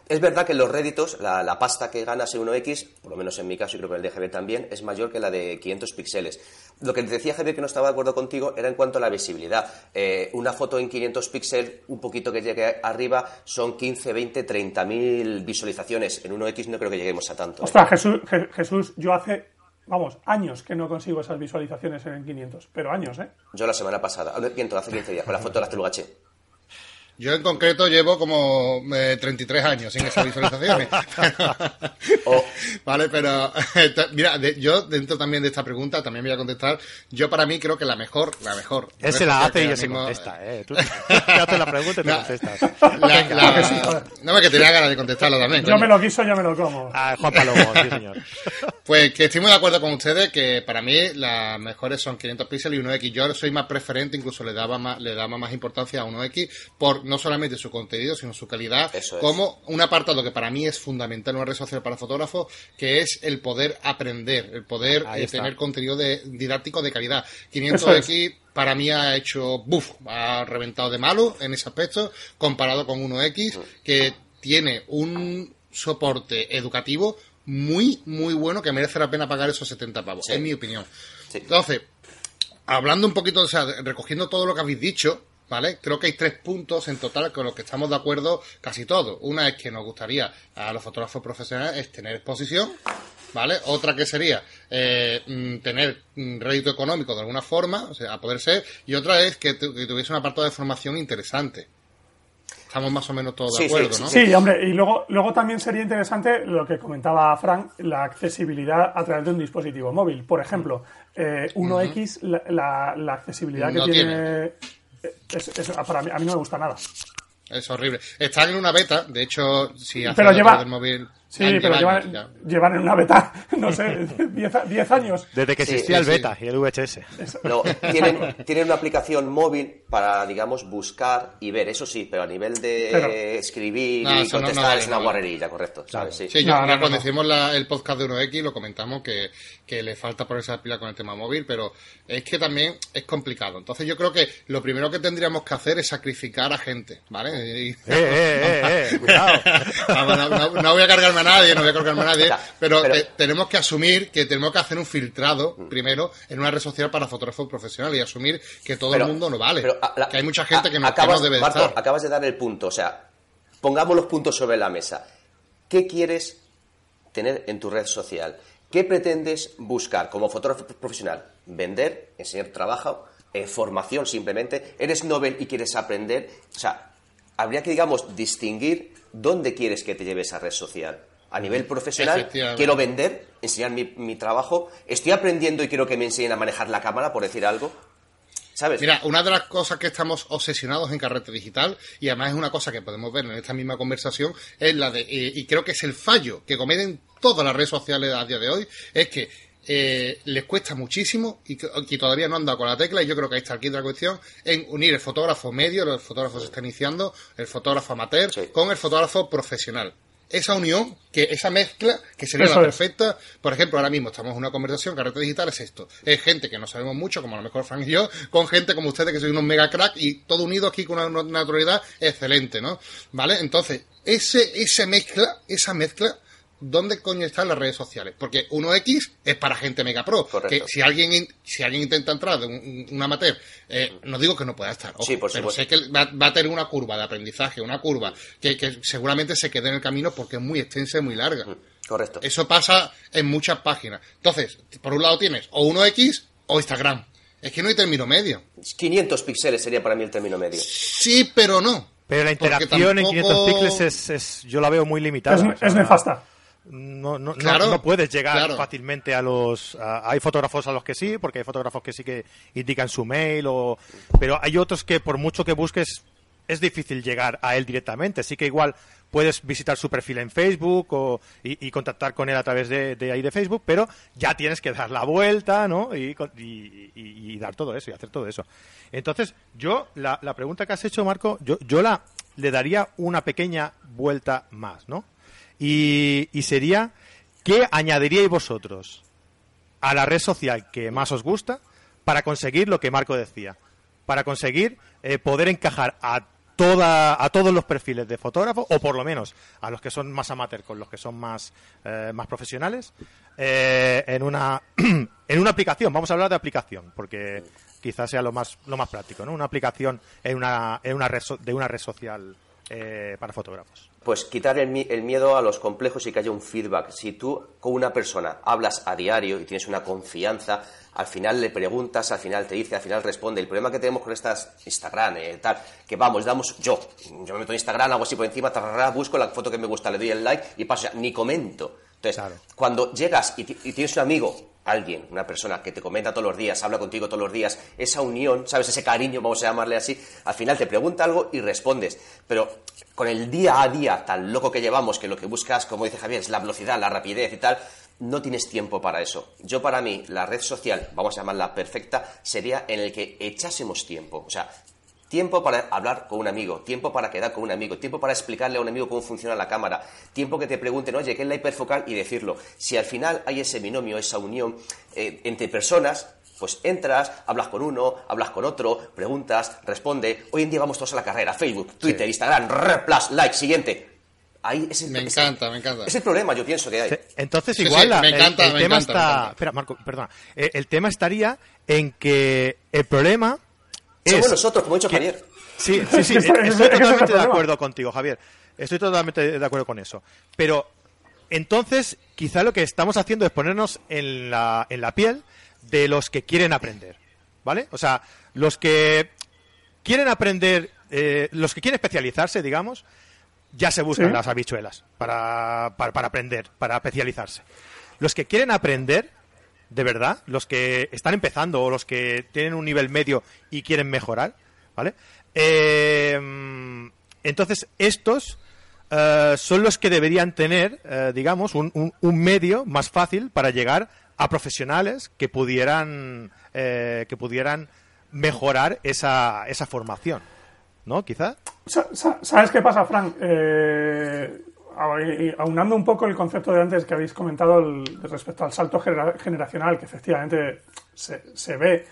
Es verdad que los réditos, la, la pasta que ganas en 1X, por lo menos en mi caso y creo que en el de GB también, es mayor que la de 500 píxeles. Lo que decía Javier que no estaba de acuerdo contigo era en cuanto a la visibilidad. Eh, una foto en 500 píxeles, un poquito que llegue arriba, son 15, 20, 30 mil visualizaciones. En 1X no creo que lleguemos a tanto. ¿eh? Ostras, Jesús, Je- Jesús, yo hace, vamos, años que no consigo esas visualizaciones en el 500, pero años, ¿eh? Yo la semana pasada, hace 15 días, con la foto de la Telugache. Yo en concreto llevo como 33 años sin esas visualizaciones. [LAUGHS] Oh. Vale, pero [LAUGHS] mira, yo dentro también de esta pregunta también voy a contestar. Yo para mí creo que la mejor, la mejor. Él se la hace y yo se contesta, ¿eh? Tú [LAUGHS] te haces la pregunta y te contestas. no me que tenía ganas de contestarlo también. Yo me lo quiso, yo me lo como. Ah, Juan Palomo, sí señor. Pues que estoy muy de acuerdo con ustedes que para mí las mejores son 500 píxeles y 1X. Yo soy más preferente, incluso le daba más, le daba más importancia a 1X por no solamente su contenido, sino su calidad, como un apartado que para mí es fundamental en una red social para fotógrafos, que es el poder aprender, el poder eh, tener contenido de, didáctico de calidad. 500X para mí ha hecho, buf, ha reventado de malo en ese aspecto, comparado con 1X, que tiene un soporte educativo muy, muy bueno que merece la pena pagar esos 70 pavos, en mi opinión. Entonces, hablando un poquito, o sea, recogiendo todo lo que habéis dicho, ¿vale? Creo que hay tres puntos en total con los que estamos de acuerdo casi todos. Una es que nos gustaría a los fotógrafos profesionales es tener exposición, ¿vale? Otra que sería eh, mm, tener mm, rédito económico de alguna forma, o sea, a poder ser, y otra es que, que tuviese un apartado de formación interesante. Estamos más o menos todos de acuerdo, ¿no? Sí, hombre, y luego, luego también sería interesante lo que comentaba Frank, la accesibilidad a través de un dispositivo móvil. Por ejemplo, 1X, eh, la, la, accesibilidad que tiene, es, para mí, a mí no me gusta nada. Es horrible. Están en una beta, de hecho, si hace el móvil Sí, pero llevan, en una beta, [LAUGHS] no sé, 10 años. Desde que existía el beta y el VHS. [LAUGHS] tienen, tienen, una aplicación móvil para, digamos, buscar y ver, eso sí, pero a nivel de escribir y contestar es una guarrería, correcto. Sí, sí yo, cuando hicimos el podcast de 1X lo comentamos que, que le falta ponerse la pila con el tema móvil, pero es que también es complicado. Entonces yo creo que lo primero que tendríamos que hacer es sacrificar a gente, ¿vale? eh, eh, eh, cuidado. [LAUGHS] no, voy a cargarme nadie, no voy a colgarme a nadie, pero, eh, tenemos que asumir que tenemos que hacer un filtrado mm. primero en una red social para fotógrafos profesionales y asumir que todo el mundo no vale. que hay mucha gente que, no, acabas, debe estar. Acabas de dar el punto, o sea, pongamos los puntos sobre la mesa. ¿Qué quieres tener en tu red social? ¿Qué pretendes buscar como fotógrafo profesional? ¿Vender? ¿Enseñar trabajo? Eh, ¿Formación simplemente? ¿Eres novel y quieres aprender? O sea, habría que, digamos, distinguir dónde quieres que te lleve esa red social a nivel profesional, quiero vender, enseñar mi, trabajo, estoy aprendiendo y quiero que me enseñen a manejar la cámara, por decir algo. ¿Sabes? Mira, una de las cosas que estamos obsesionados en Carrete Digital, y además es una cosa que podemos ver en esta misma conversación, es la de, eh, y creo que es el fallo que cometen todas las redes sociales a día de hoy, es que eh, les cuesta muchísimo y que, todavía no han dado con la tecla y yo creo que ahí está aquí la cuestión en unir el fotógrafo medio, el fotógrafo se está iniciando, el fotógrafo amateur con el fotógrafo profesional esa unión, que esa mezcla, que sería la perfecta. Por ejemplo, ahora mismo estamos en una conversación, carrete digital es esto. Es gente que no sabemos mucho, como a lo mejor Frank y yo, con gente como ustedes que son unos mega crack y todo unido aquí con una naturalidad excelente, ¿no? ¿Vale? Entonces, ese, esa mezcla, esa mezcla ¿dónde coño están las redes sociales? Porque 1X es para gente mega pro. Que si alguien si alguien intenta entrar de un, amateur, eh, no digo que no pueda estar, pero sé que va, a tener una curva de aprendizaje, una curva que, seguramente se quede en el camino porque es muy extensa y muy larga. Correcto. Eso pasa en muchas páginas. Entonces, por un lado tienes o 1X o Instagram. Es que no hay término medio. 500 píxeles sería para mí el término medio. Sí, pero no. Pero la interacción en 500 píxeles es, yo la veo muy limitada. Es, nefasta no, no, no, puedes llegar fácilmente a los... hay fotógrafos a los que sí, porque hay fotógrafos que sí que indican su mail, o, pero hay otros que por mucho que busques es difícil llegar a él directamente. Sí que igual puedes visitar su perfil en Facebook o, y, contactar con él a través de, ahí de Facebook, pero ya tienes que dar la vuelta, ¿no? Y, y, dar todo eso y hacer todo eso. Entonces, yo, la, la pregunta que has hecho, Marco, yo, yo la, le daría una pequeña vuelta más, ¿no? Y, sería, ¿qué añadiríais vosotros a la red social que más os gusta para conseguir lo que Marco decía? Para conseguir eh, poder encajar a Toda, a todos los perfiles de fotógrafo, o por lo menos a los que son más amateur con los que son más, eh, más profesionales, eh, en, una, [CLEARS THROAT] en una aplicación. Vamos a hablar de aplicación, porque quizás sea lo más, lo más práctico, ¿no? Una aplicación en una, en una red de una red social eh, para fotógrafos? Pues quitar el, miedo a los complejos y que haya un feedback. Si tú con una persona hablas a diario y tienes una confianza, al final le preguntas, al final te dice, al final responde. El problema que tenemos con estas Instagram, eh, tal, que vamos, damos yo. Yo me meto en Instagram, hago así por encima, busco la foto que me gusta, le doy el like y paso, ni comento. Entonces, cuando llegas y, tienes un amigo, alguien, una persona que te comenta todos los días, habla contigo todos los días, esa unión, ¿sabes? Ese cariño, vamos a llamarle así, al final te pregunta algo y respondes. Pero con el día a día tan loco que llevamos, que lo que buscas, como dice Javier, es la velocidad, la rapidez y tal, no tienes tiempo para eso. Yo para mí, la red social, vamos a llamarla perfecta, sería en el que echásemos tiempo. O sea, Tiempo para hablar con un amigo, tiempo para quedar con un amigo, tiempo para explicarle a un amigo cómo funciona la cámara, tiempo que te pregunten, oye, ¿qué es la hiperfocal? Y decirlo. Si al final hay ese binomio, esa unión eh, entre personas, pues entras, hablas con uno, hablas con otro, preguntas, responde. Hoy en día vamos todos a la carrera, Facebook, Twitter, Instagram, plus, like, siguiente. Ahí es el, me encanta, me encanta. Es el problema, yo pienso que hay. Entonces, igual, el, tema está. Espera, Marco, perdona. Eh, el tema estaría en que el problema somos nosotros, como ha dicho Javier. Sí, sí, sí, [LAUGHS] estoy totalmente de acuerdo contigo, Javier. Estoy totalmente de acuerdo con eso. Pero entonces, quizá lo que estamos haciendo es ponernos en la, en la piel de los que quieren aprender. ¿Vale? O sea, los que quieren aprender, eh, los que quieren especializarse, digamos, ya se buscan las habichuelas para, para, para aprender, para especializarse. Los que quieren aprender de verdad, los que están empezando o los que tienen un nivel medio y quieren mejorar, ¿vale? Eh, entonces, estos eh, son los que deberían tener, eh, digamos, un, un, medio más fácil para llegar a profesionales que pudieran, que pudieran mejorar esa, esa formación, ¿no? Quizá. ¿Sabes qué pasa, Frank? Aunando un poco el concepto de antes que habéis comentado respecto al salto generacional, que efectivamente se, ve,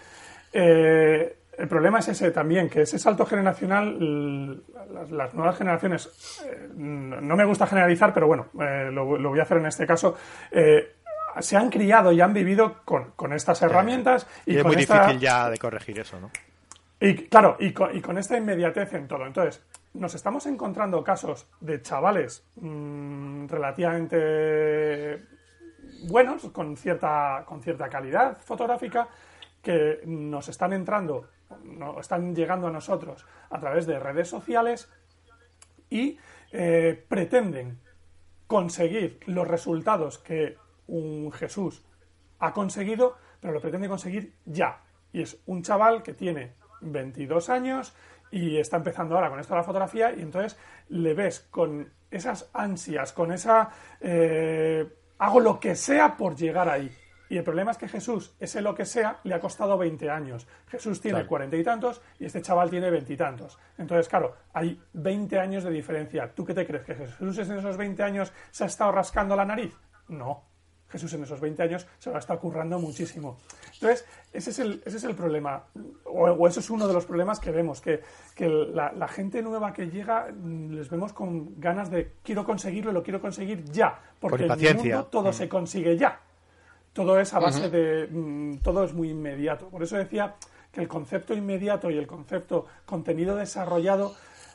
eh, el problema es ese también, que ese salto generacional, las, nuevas generaciones, eh, no me gusta generalizar, pero bueno, eh, lo, voy a hacer en este caso, se han criado y han vivido con, estas herramientas. Y, es muy difícil ya de corregir eso, ¿no? Y claro, y con, esta inmediatez en todo. Entonces, nos estamos encontrando casos de chavales mm, relativamente buenos, con cierta, con cierta calidad fotográfica, que nos están entrando, no, están llegando a nosotros a través de redes sociales y eh, pretenden conseguir los resultados que un Jesús ha conseguido, pero lo pretende conseguir ya. Y es un chaval que tiene 22 años y está empezando ahora con esto de la fotografía y entonces le ves con esas ansias, con esa... Eh, hago lo que sea por llegar ahí. Y el problema es que Jesús, ese lo que sea, le ha costado 20 años. Jesús tiene cuarenta y tantos y este chaval tiene veintitantos. Entonces, claro, hay 20 años de diferencia. ¿Tú qué te crees? ¿Que Jesús en esos 20 años se ha estado rascando la nariz? No. Jesús en esos 20 años se lo ha estado currando muchísimo. Entonces, ese es el, ese es el problema, o, eso es uno de los problemas que vemos, que, la, gente nueva que llega mm, les vemos con ganas de quiero conseguirlo, lo quiero conseguir ya, porque en el mundo todo mm. se consigue ya. Todo es a base de... Mm, todo es muy inmediato. Por eso decía que el concepto inmediato y el concepto contenido desarrollado,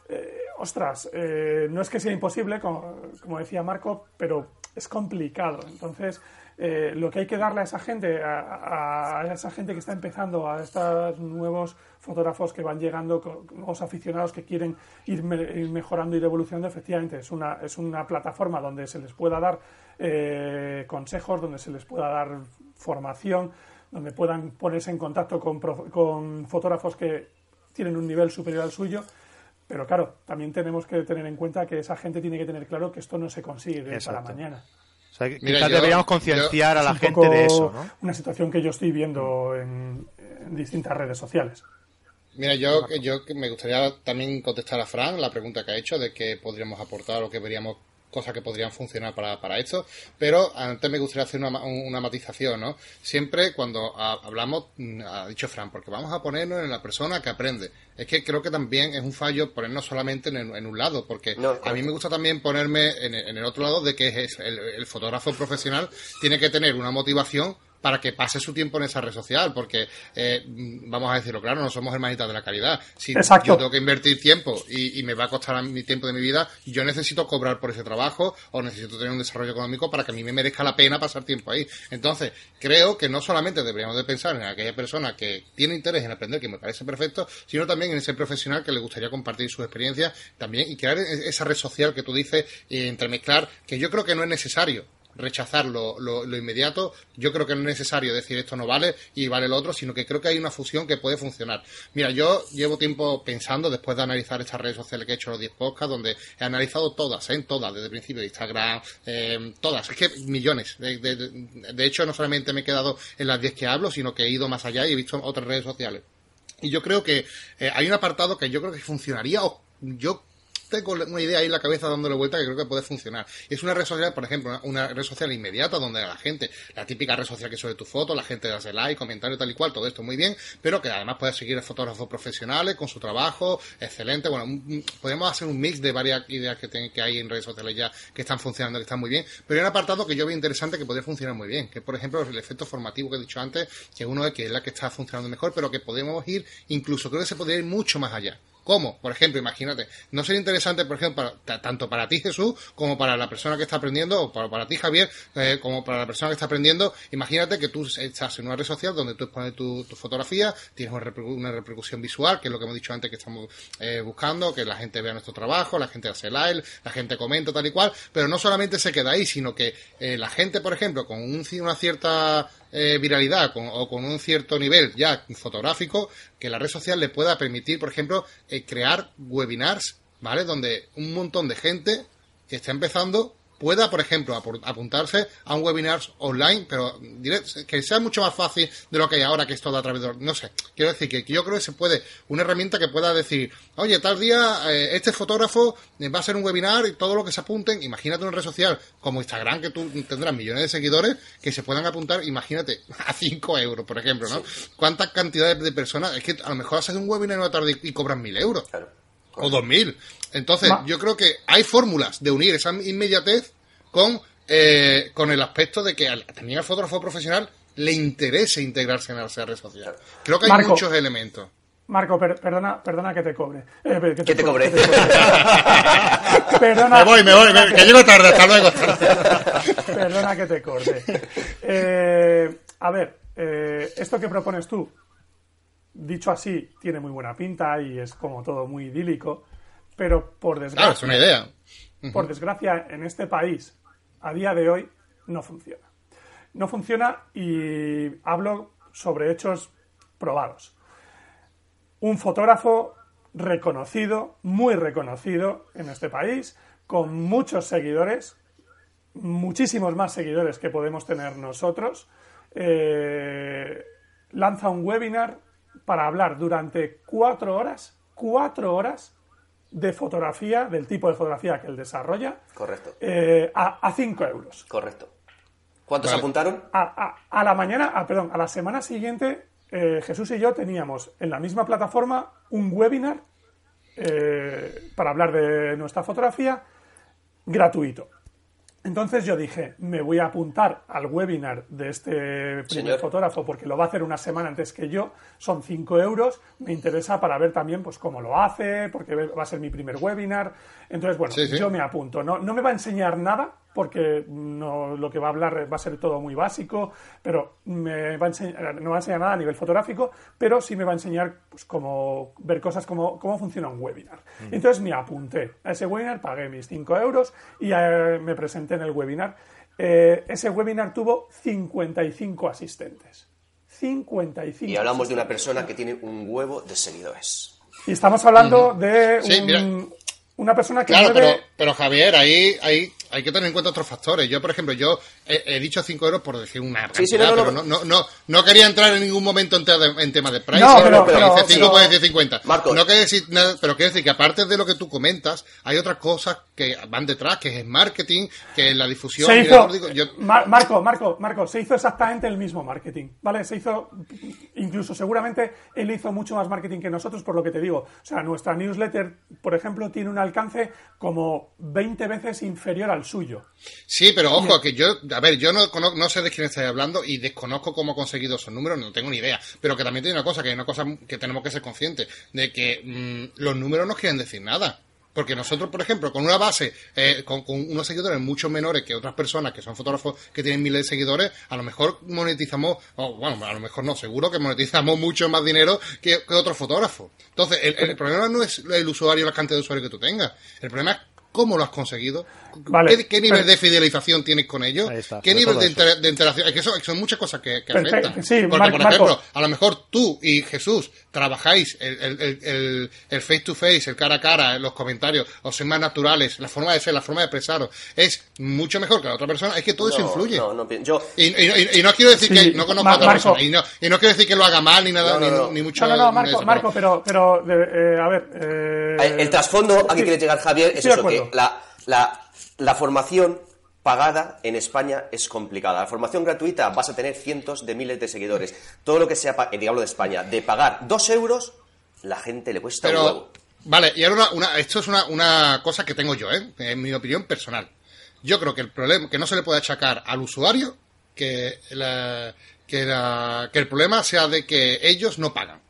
eh, ostras, eh, no es que sea imposible, como, como decía Marco, pero es complicado. Entonces, eh, lo que hay que darle a esa gente, a, esa gente que está empezando, a estos nuevos fotógrafos que van llegando, nuevos aficionados que quieren ir, mejorando y evolucionando, efectivamente es una, es una plataforma donde se les pueda dar eh, consejos, donde se les pueda dar formación, donde puedan ponerse en contacto con, con fotógrafos que tienen un nivel superior al suyo. Pero claro, también tenemos que tener en cuenta que esa gente tiene que tener claro que esto no se consigue de para mañana quizás deberíamos concienciar a la gente de eso, ¿no? Una situación que yo estoy viendo en, distintas redes sociales. Mira, yo, yo me gustaría también contestar a Fran la pregunta que ha hecho de qué podríamos aportar o qué veríamos cosas que podrían funcionar para, para esto, pero antes me gustaría hacer una, una matización, ¿no? Siempre cuando hablamos, mm, ha dicho Fran, porque vamos a ponernos en la persona que aprende. Es que creo que también es un fallo ponernos solamente en, un lado, porque a mí me gusta también ponerme en, el otro lado de que es el, fotógrafo profesional tiene que tener una motivación para que pase su tiempo en esa red social, porque eh, vamos a decirlo claro, no somos hermanitas de la caridad. Si yo tengo que invertir tiempo y, me va a costar mi tiempo de mi vida, yo necesito cobrar por ese trabajo o necesito tener un desarrollo económico para que a mí me merezca la pena pasar tiempo ahí. Entonces, creo que no solamente deberíamos de pensar en aquella persona que tiene interés en aprender, que me parece perfecto, sino también en ese profesional que le gustaría compartir su experiencia también y crear e-, esa red social que tú dices, y entremezclar, que yo creo que no es necesario rechazar lo, lo, inmediato. Yo creo que no es necesario decir esto no vale y vale lo otro, sino que creo que hay una fusión que puede funcionar. Mira, yo llevo tiempo pensando, después de analizar estas redes sociales que he hecho los 10 podcasts, donde he analizado todas, ¿eh? todas, desde el principio de Instagram, eh, todas, es que millones. De, de, hecho, no solamente me he quedado en las 10 que hablo, sino que he ido más allá y he visto otras redes sociales. Y yo creo que eh, hay un apartado que yo creo que funcionaría, o yo tengo una idea ahí en la cabeza dándole vuelta que creo que puede funcionar. Es una red social, por ejemplo, una, red social inmediata donde la gente, la típica red social que sube tu foto, la gente hace like, comentario tal y cual, todo esto muy bien, pero que además puedes seguir a fotógrafos profesionales con su trabajo, excelente. Bueno, podemos hacer un mix de varias ideas que, que hay en redes sociales ya que están funcionando, que están muy bien, pero hay un apartado que yo veo interesante que podría funcionar muy bien, que por ejemplo, el efecto formativo que he dicho antes, que uno es que es la que está funcionando mejor, pero que podemos ir, incluso creo que se podría ir mucho más allá. ¿Cómo? Por ejemplo, imagínate, no sería interesante, por ejemplo, tanto para ti Jesús como para la persona que está aprendiendo, o para, ti Javier, eh, como para la persona que está aprendiendo, imagínate que tú estás en una red social donde tú expones tu, fotografía, tienes una, repercusión visual, que es lo que hemos dicho antes que estamos eh, buscando, que la gente vea nuestro trabajo, la gente hace like, la gente comenta tal y cual, pero no solamente se queda ahí, sino que eh, la gente, por ejemplo, con una cierta eh, viralidad o con un cierto nivel ya fotográfico, que la red social le pueda permitir, por ejemplo, eh, crear webinars, ¿vale? Donde un montón de gente que está empezando pueda, por ejemplo, apuntarse a un webinar online, pero que sea mucho más fácil de lo que hay ahora, que es todo a través de... No sé, quiero decir que yo creo que se puede, una herramienta que pueda decir, oye, tal día eh, este fotógrafo eh, va a hacer un webinar y todo lo que se apunten, imagínate una red social como Instagram, que tú tendrás millones de seguidores, que se puedan apuntar, imagínate, [LAUGHS] a 5 euros, por ejemplo, ¿no? ¿Cuántas cantidades de personas? Es que a lo mejor haces un webinar en una tarde y cobran mil euros. Claro o 2000. Entonces, yo creo que hay fórmulas de unir esa inmediatez con, eh, con el aspecto de que al, también al fotógrafo profesional le interese integrarse en la red social. Creo que hay muchos elementos. Marco, perdona, perdona que te cobre. Eh, que, te cobre. [LAUGHS] perdona, me voy, me voy, me, que, llego tarde, hasta luego. [LAUGHS] Perdona que te corte. Eh, a ver, eh, esto que propones tú, dicho así, tiene muy buena pinta y es como todo muy idílico, pero por desgracia. Claro, es una idea. Por desgracia, en este país, a día de hoy, no funciona. No funciona y hablo sobre hechos probados. Un fotógrafo reconocido, muy reconocido en este país, con muchos seguidores, muchísimos más seguidores que podemos tener nosotros, eh, lanza un webinar para hablar durante cuatro horas, cuatro horas de fotografía, del tipo de fotografía que él desarrolla. Correcto. Eh, a 5 euros. Correcto. ¿Cuántos apuntaron? A, la mañana, perdón, a la semana siguiente, eh, Jesús y yo teníamos en la misma plataforma un webinar eh, para hablar de nuestra fotografía gratuito. Entonces yo dije, me voy a apuntar al webinar de este primer fotógrafo porque lo va a hacer una semana antes que yo, son 5 euros, me interesa para ver también pues cómo lo hace, porque va a ser mi primer webinar. Entonces, bueno, yo me apunto. No, no me va a enseñar nada, porque no, lo que va a hablar va a ser todo muy básico, pero me va a enseñar, no va a enseñar nada a nivel fotográfico, pero sí me va a enseñar pues, cómo ver cosas como cómo funciona un webinar. Mm. Entonces me apunté a ese webinar, pagué mis 5 euros y eh, me presenté en el webinar. Eh, ese webinar tuvo 55 asistentes. 55. Y hablamos de una persona que tiene un huevo de seguidores. Y estamos hablando de una persona que claro pero, pero Javier ahí, ahí hay que tener en cuenta otros factores yo por ejemplo yo he, dicho 5 euros por decir una cantidad, pero no, no, no, no, quería entrar en ningún momento en, en temas de price no, pero, pero, dice 5 puede decir 50 Marco, no quiere decir nada pero quiero decir que aparte de lo que tú comentas hay otras cosas que van detrás, que es el marketing, que es la difusión. Se hizo, yo digo, yo- Mar- Marco, Marco, Marco, se hizo exactamente el mismo marketing, ¿vale? Se hizo, incluso seguramente él hizo mucho más marketing que nosotros, por lo que te digo. O sea, nuestra newsletter, por ejemplo, tiene un alcance como 20 veces inferior al suyo. Sí, pero ojo, que yo, a ver, yo no, no sé de quién estáis hablando y desconozco cómo ha conseguido esos números, no tengo ni idea. Pero que también tiene una cosa, que hay una cosa que tenemos que ser conscientes, de que mm, los números no quieren decir nada. Porque nosotros, por ejemplo, con una base, eh, con, con unos seguidores mucho menores que otras personas que son fotógrafos que tienen miles de seguidores, a lo mejor monetizamos, bueno, a lo mejor no, seguro que monetizamos [LAUGHS] mucho más dinero que, que otros fotógrafos. Entonces, el, el problema no es el usuario, la cantidad de usuarios que tú tengas. El problema es cómo lo has conseguido, Vale, ¿Qué, qué nivel pero- de fidelización tienes con ellos, está, qué nivel de, eso. inter- de interacción. Es que eso- son muchas cosas que, afectan. sí, Porque, Mar- por Marco. ejemplo, a lo mejor tú y Jesús trabajáis el, el, el, el- el face to face, el cara a cara, los comentarios, os sois más naturales, la forma de ser, la forma de expresaros, es mucho mejor que la otra persona. Es que todo eso No, influye. No, no, pi- yo, Y, y- y- y no quiero decir Sí, que no conozco a otra Marco. persona. Y no, y no quiero decir que lo haga mal ni nada, No, no, ni, no. ni mucho. No, no, Marco, eso, Marco, pero, pero eh, a ver. eh, el trasfondo a que sí, quiere llegar Javier es eso, que la, la, la formación pagada en España es complicada. La formación gratuita vas a tener cientos de miles de seguidores. Todo lo que sea, pa- eh, digamos de España, de pagar dos euros, la gente le cuesta un Pero, huevo. vale, y ahora una, una- esto es una, una cosa que tengo yo, ¿eh? En mi opinión personal. Yo creo que el problema, que no se le puede achacar al usuario que, la- que, la- que el problema sea de que ellos no pagan.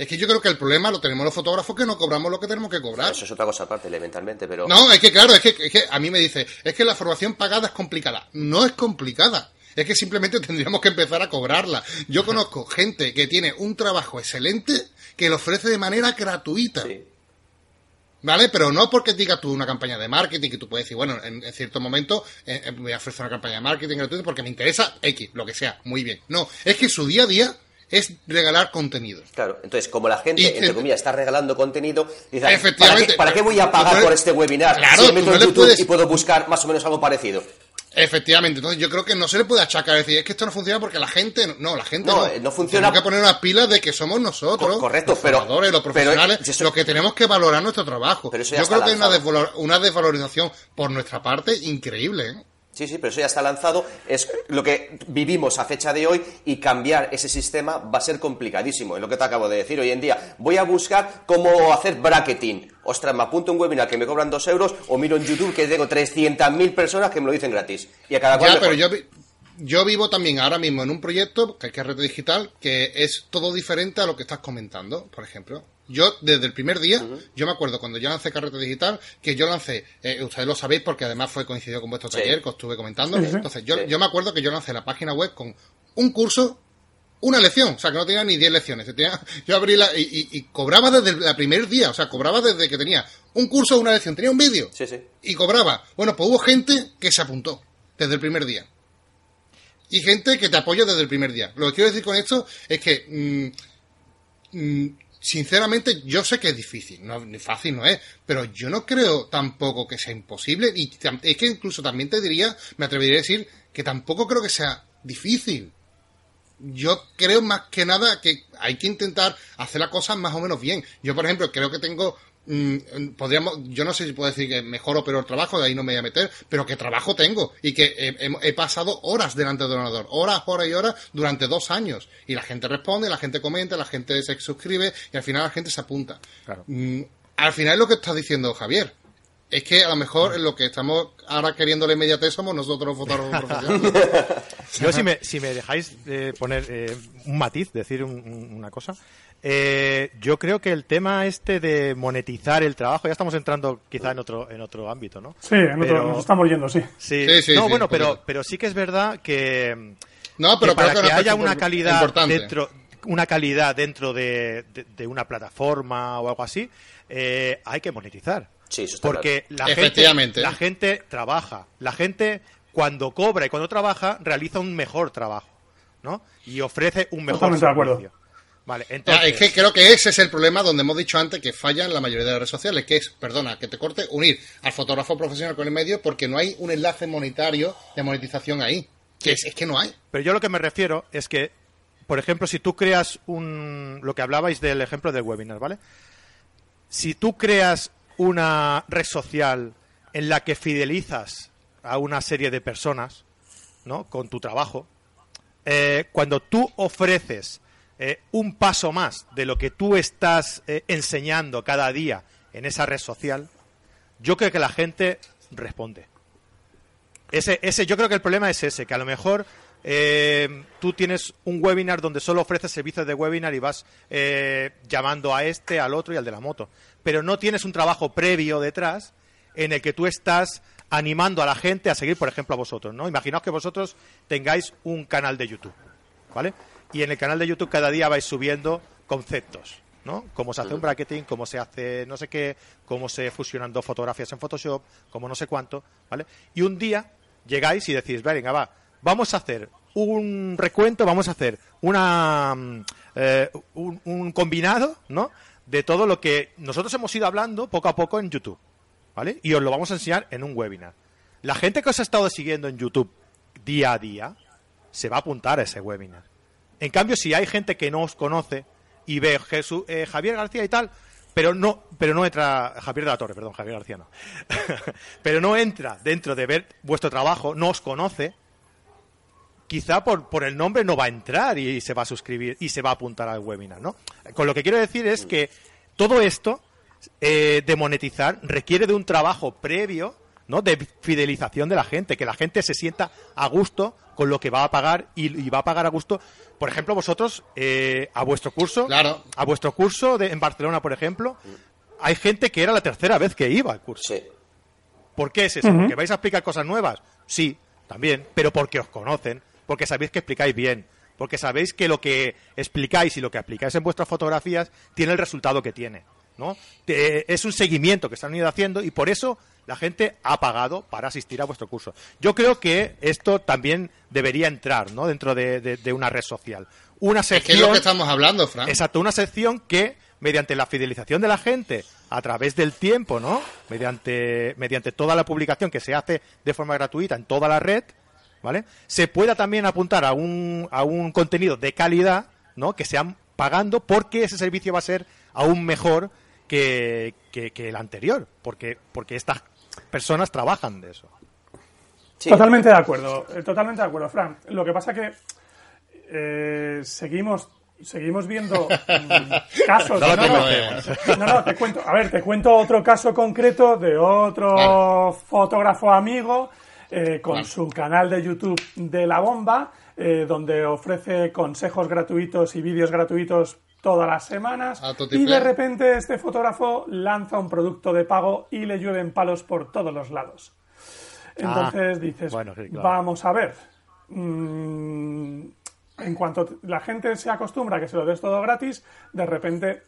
Es que yo creo que el problema lo tenemos los fotógrafos que no cobramos lo que tenemos que cobrar. Eso es otra cosa aparte, elementalmente, pero... No, es que claro, es que, es que a mí me dice, es que la formación pagada es complicada. No es complicada. Es que simplemente [LAUGHS] tendríamos que empezar a cobrarla. Yo conozco [LAUGHS] gente que tiene un trabajo excelente que lo ofrece de manera gratuita. Sí. ¿Vale? Pero no porque digas tú una campaña de marketing que tú puedes decir, bueno, en, en cierto momento eh, eh, voy a ofrecer una campaña de marketing gratuita porque me interesa X, lo que sea, muy bien. No, es que su día a día es regalar contenido. Claro, entonces como la gente, Y- entre comillas, está regalando contenido, dice, ¿para qué, para qué voy a pagar por este webinar Claro, si tú me meto no en le YouTube puedes- y puedo buscar más o menos algo parecido? Efectivamente, entonces yo creo que no se le puede achacar decir, es que esto no funciona porque la gente, no- la gente No, no. eh, no funciona- Tenemos que poner unas pilas de que somos nosotros, Co- correcto, los pero- formadores, los pero profesionales, eso- los que tenemos que valorar nuestro trabajo. Pero eso ya Yo creo que hay una, desvalor- una desvalorización por nuestra parte increíble. ¿eh? Sí, sí, pero eso ya está lanzado, es lo que vivimos a fecha de hoy y cambiar ese sistema va a ser complicadísimo, es lo que te acabo de decir hoy en día. Voy a buscar cómo hacer bracketing. Ostras, me apunto un webinar que me cobran dos euros o miro en YouTube que tengo 300.000 personas que me lo dicen gratis. Y a cada cual Ya, pero yo, vi- yo vivo también ahora mismo en un proyecto, que es Carrete Digital, que es todo diferente a lo que estás comentando, por ejemplo. Yo, desde el primer día, yo me acuerdo cuando yo lancé Carrete Digital, que yo lancé, eh, ustedes lo sabéis porque además fue coincidido con vuestro Sí. taller, que os estuve comentando. Entonces, yo, Sí. yo me acuerdo que yo lancé la página web con un curso, una lección, o sea, que no tenía ni 10 lecciones. Tenía- [LAUGHS] yo abrí la, y, y- y cobraba desde el primer día, o sea, cobraba desde que tenía un curso una lección, tenía un vídeo Sí, sí. y cobraba. Bueno, pues hubo gente que se apuntó desde el primer día. Y gente que te apoya desde el primer día. Lo que quiero decir con esto es que, mm, mm, sinceramente, yo sé que es difícil, no, fácil no es, pero yo no creo tampoco que sea imposible. Y es que incluso también te diría, me atrevería a decir, que tampoco creo que sea difícil. Yo creo más que nada que hay que intentar hacer las cosas más o menos bien. Yo, por ejemplo, creo que tengo podríamos, yo no sé si puedo decir que mejor o peor trabajo, de ahí no me voy a meter, pero que trabajo tengo y que he, he- pasado horas delante del ordenador, horas, horas y horas durante dos años. Y la gente responde, la gente comenta, la gente se suscribe y al final la gente se apunta. Claro. Mm, al final es lo que está diciendo Javier. Es que a lo mejor en lo que estamos ahora queriéndole inmediatez somos nosotros los fotógrafos profesionales. [LAUGHS] Yo, si me, si me dejáis eh, poner eh, un matiz, decir un- un- una cosa, eh, yo creo que el tema este de monetizar el trabajo, ya estamos entrando quizá en otro, en otro ámbito, ¿no? Sí, en otro- Pero- nos estamos yendo, sí. Sí, Sí, sí, no, sí, bueno, pero, pero sí que es verdad que, No, pero que para que haya una calidad importante. dentro una calidad dentro de, de- de una plataforma o algo así, eh, hay que monetizar. Sí, eso está Porque la gente, la gente trabaja. La gente, cuando cobra y cuando trabaja, realiza un mejor trabajo, ¿no? Y ofrece un mejor Totalmente de acuerdo. servicio. Vale, Ah, entonces... es que creo que ese es el problema donde hemos dicho antes que fallan la mayoría de las redes sociales, que es, perdona, que te corte, unir al fotógrafo profesional con el medio porque no hay un enlace monetario de monetización ahí. Que es, es que no hay. Pero yo lo que me refiero es que, por ejemplo, si tú creas un... Lo que hablabais del ejemplo del webinar, ¿vale? Si tú creas una red social en la que fidelizas a una serie de personas, ¿no? Con tu trabajo, eh, cuando tú ofreces eh, un paso más de lo que tú estás eh, enseñando cada día en esa red social, yo creo que la gente responde. Ese, ese, yo creo que el problema es ese, que a lo mejor eh, tú tienes un webinar donde solo ofreces servicios de webinar y vas eh, llamando a este, al otro y al de la moto. Pero no tienes un trabajo previo detrás en el que tú estás animando a la gente a seguir, por ejemplo, a vosotros, ¿no? Imaginaos que vosotros tengáis un canal de YouTube, ¿vale? Y en el canal de YouTube cada día vais subiendo conceptos, ¿no? Cómo se hace un bracketing, cómo se hace no sé qué, cómo se fusionan dos fotografías en Photoshop, cómo no sé cuánto, ¿vale? Y un día llegáis y decís, venga, va, vamos a hacer un recuento, vamos a hacer una mm, eh, un, un combinado, ¿no? De todo lo que nosotros hemos ido hablando poco a poco en YouTube, ¿vale? Y os lo vamos a enseñar en un webinar. La gente que os ha estado siguiendo en YouTube día a día se va a apuntar a ese webinar. En cambio, si hay gente que no os conoce y ve Jesús, eh, Javier García y tal, pero no, pero no entra Javier de la Torre, perdón, Javier García no, [LAUGHS] pero no entra dentro de ver vuestro trabajo, no os conoce, quizá por, por el nombre no va a entrar y se va a suscribir y se va a apuntar al webinar, ¿no? Con lo que quiero decir es que todo esto eh, de monetizar requiere de un trabajo previo, ¿no? De fidelización de la gente, que la gente se sienta a gusto con lo que va a pagar y, y va a pagar a gusto. Por ejemplo, vosotros, eh, a vuestro curso, Claro. a vuestro curso de, en Barcelona, por ejemplo, hay gente que era la tercera vez que iba al curso. Sí. ¿Por qué es eso? ¿Porque vais a explicar cosas nuevas? Sí, también, pero porque os conocen, porque sabéis que explicáis bien, porque sabéis que lo que explicáis y lo que aplicáis en vuestras fotografías tiene el resultado que tiene, ¿no? Es un seguimiento que están ido haciendo y por eso la gente ha pagado para asistir a vuestro curso. Yo creo que esto también debería entrar, ¿no? Dentro de, de- de una red social. Una Es que es sección... lo que estamos hablando, Fran. Exacto, una sección que, mediante la fidelización de la gente a través del tiempo, ¿no? Mediante, mediante toda la publicación que se hace de forma gratuita en toda la red, ¿vale? Se pueda también apuntar a un, a un contenido de calidad, ¿no? Que sean pagando porque ese servicio va a ser aún mejor que, que, que el anterior, porque, porque estas personas trabajan de eso. Sí. Totalmente de acuerdo, eh, totalmente de acuerdo, Fran. Lo que pasa que eh, seguimos seguimos viendo mm, [LAUGHS] casos. No no, no, conocemos. no, no, te cuento. A ver, te cuento otro caso concreto de otro Vale. fotógrafo amigo eh, con su canal de YouTube de la bomba, eh, donde ofrece consejos gratuitos y vídeos gratuitos todas las semanas. Y de repente este fotógrafo lanza un producto de pago y le llueven palos por todos los lados. Entonces dices, bueno, sí, claro. vamos a ver. mm, en cuanto la gente se acostumbra a que se lo des todo gratis, de repente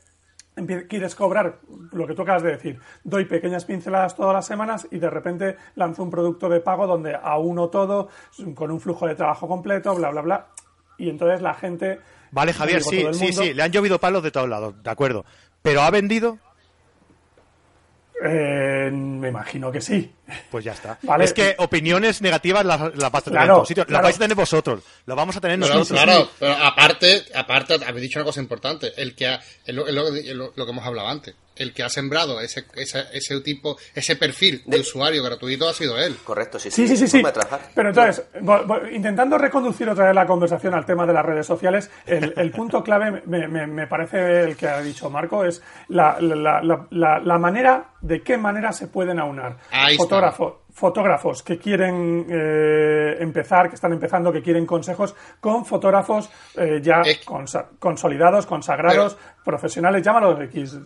quieres cobrar lo que tú acabas de decir. Doy pequeñas pinceladas todas las semanas y de repente lanzo un producto de pago donde a uno todo, con un flujo de trabajo completo, bla, bla, bla. Y entonces la gente. Vale, Javier, sí, sí, sí, le han llovido palos de todos lados, de acuerdo. Pero ha vendido, eh, me imagino que sí. Pues ya está. Vale. Es que opiniones negativas las, las vas a tener Claro, en todos sitios. Las claro. vais a tener vosotros. Las vamos a tener Pero, nosotros. claro, pero aparte, aparte, habéis dicho una cosa importante. El que ha, es lo, es lo- que hemos hablado antes. El que ha sembrado ese, ese, ese tipo, ese perfil de usuario gratuito ha sido él. Correcto, sí, Sí, sí. sí, sí, de. Pero entonces, intentando reconducir otra vez la conversación al tema de las redes sociales, el, el punto [LAUGHS] clave me, me- me parece el que ha dicho Marco, es la, la- la- la- la manera, de qué manera se pueden aunar Ahí está. Fotógrafos, fotógrafos que quieren eh, empezar, que están empezando, que quieren consejos, con fotógrafos eh, ya consa- consolidados, consagrados, profesionales, llámalo X.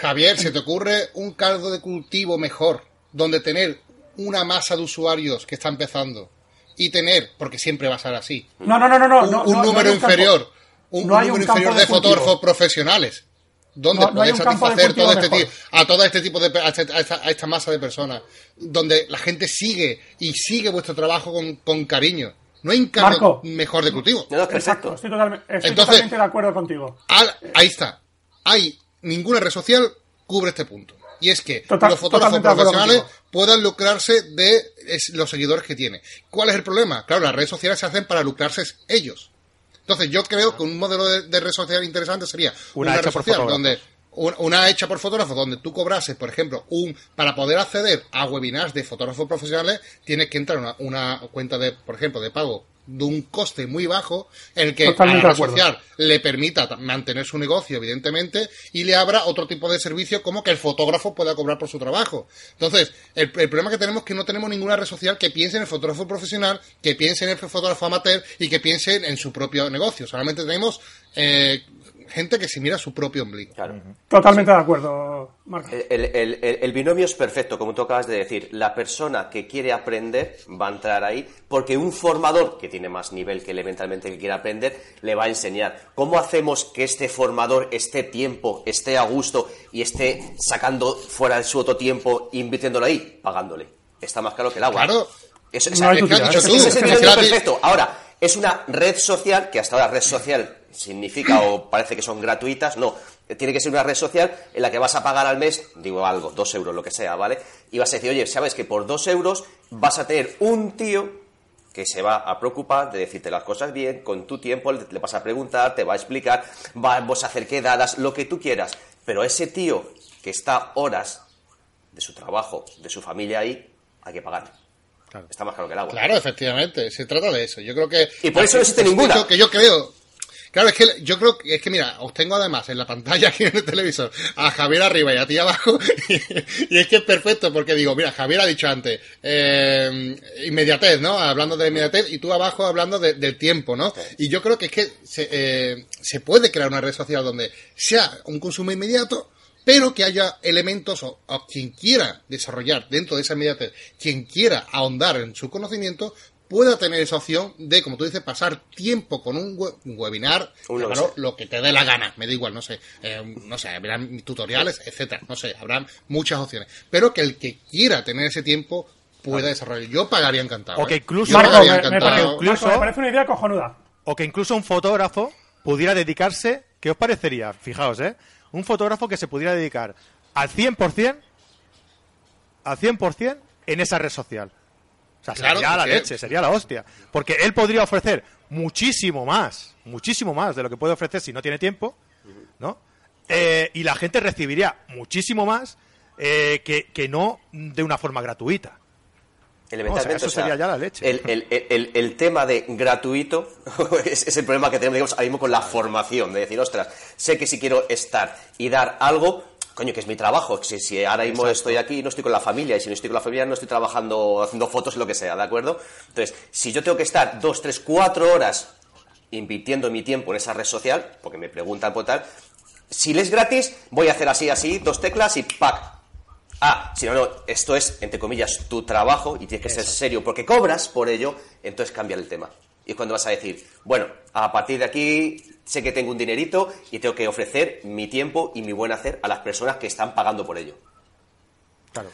Javier, ¿se te ocurre un caldo de cultivo mejor donde tener una masa de usuarios que está empezando y tener, porque siempre va a ser así, No, no, no, no, no. un, no, un no número inferior, un, no número inferior de fotógrafos profesionales, donde No, satisfacer todo este mejor. ti- a todo este tipo de a, esta, a esta masa de personas, donde la gente sigue y sigue vuestro trabajo con, con cariño. No hay un mejor de cultivo. No, no, es Exacto, estoy, totalmente, estoy Entonces- totalmente de acuerdo contigo. Al- ahí está. Hay ninguna red social cubre este punto. Y es que Total- los fotógrafos profesionales puedan lucrarse de es- los seguidores que tiene. ¿Cuál es el problema? Claro, las redes sociales se hacen para lucrarse ellos. Entonces, yo creo que un modelo de, de red social interesante sería Una red social fotógrafos. donde una hecha por fotógrafo donde tú cobrases, por ejemplo, un para poder acceder a webinars de fotógrafos profesionales, tienes que entrar una, una cuenta de, por ejemplo, de pago de un coste muy bajo, en el que a la red social le permita mantener su negocio, evidentemente, y le abra otro tipo de servicio como que el fotógrafo pueda cobrar por su trabajo. Entonces, el, problema que tenemos es que no tenemos ninguna red social que piense en el fotógrafo profesional, que piense en el fotógrafo amateur y que piense en su propio negocio. Solamente tenemos eh, gente que se mira su propio ombligo. Totalmente de acuerdo, Marco. El, binomio es perfecto, como tú acabas de decir. La persona que quiere aprender va a entrar ahí porque un formador que tiene más nivel que elementalmente que quiere aprender le va a enseñar. ¿Cómo hacemos que este formador esté tiempo, esté a gusto y esté sacando fuera de su otro tiempo, invirtiéndolo ahí? Pagándole. Está más caro que el agua. Claro. Eso, es, perfecto. Ahora, es una red social, que hasta ahora red social significa o parece que son gratuitas, no. Tiene que ser una red social en la que vas a pagar al mes, digo algo, dos euros, lo que sea, ¿vale? Y vas a decir, oye, sabes que por dos euros vas a tener un tío que se va a preocupar de decirte las cosas bien, con tu tiempo le vas a preguntar, te va a explicar, vamos a hacer quedadas, lo que tú quieras. Pero ese tío que está horas de su trabajo, de su familia ahí, hay que pagarle. Está más claro que el agua. Claro, efectivamente, se trata de eso. Yo creo que... Y por eso no existe ninguna. Que yo creo Claro, es que yo creo que es que mira, os tengo además en la pantalla [LAUGHS] aquí en el televisor a Javier arriba y a ti abajo [LAUGHS] y, es que es perfecto porque digo, mira, Javier ha dicho antes eh, inmediatez, ¿no? Hablando de inmediatez y tú abajo hablando del tiempo, ¿no? Y yo creo que es que se, eh, se puede crear una red social donde sea un consumo inmediato, pero que haya elementos o, quien quiera desarrollar dentro de esa inmediatez, quien quiera ahondar en su conocimiento, pueda tener esa opción de, como tú dices, pasar tiempo con un, webinar, lo que te dé la gana, me da igual, no sé, eh, no sé, habrán tutoriales, etcétera, no sé, habrán muchas opciones, pero que el que quiera tener ese tiempo pueda desarrollar. Yo pagaría encantado. O que ¿eh? incluso, me, parece una idea cojonuda. O que incluso un fotógrafo pudiera dedicarse, ¿qué os parecería? Fijaos, ¿eh? Un fotógrafo que se pudiera dedicar al 100%, al 100% en esa red social. O sea, sería la leche, sería la hostia. Porque él podría ofrecer muchísimo más, muchísimo más de lo que puede ofrecer si no tiene tiempo, ¿no? Eh, y la gente recibiría muchísimo más eh, que, no de una forma gratuita. Elementalmente, eso sería ya la leche. El, tema de gratuito [LAUGHS] es, el problema que tenemos ahí mismo con la formación, de decir, ostras, sé que si quiero estar y dar algo, coño, que es mi trabajo. Si, si ahora mismo estoy aquí, no estoy con la familia, y si no estoy con la familia, no estoy trabajando, haciendo fotos, lo que sea, ¿de acuerdo? Entonces, si yo tengo que estar dos, tres, cuatro horas invirtiendo mi tiempo en esa red social, porque me preguntan por tal, si les es gratis, voy a hacer así, así, dos teclas y ¡pac! Ah, si no, no, esto es, entre comillas, tu trabajo y tienes que ser serio porque cobras por ello, entonces cambia el tema. Y es cuando vas a decir, bueno, a partir de aquí sé que tengo un dinerito y tengo que ofrecer mi tiempo y mi buen hacer a las personas que están pagando por ello. Claro.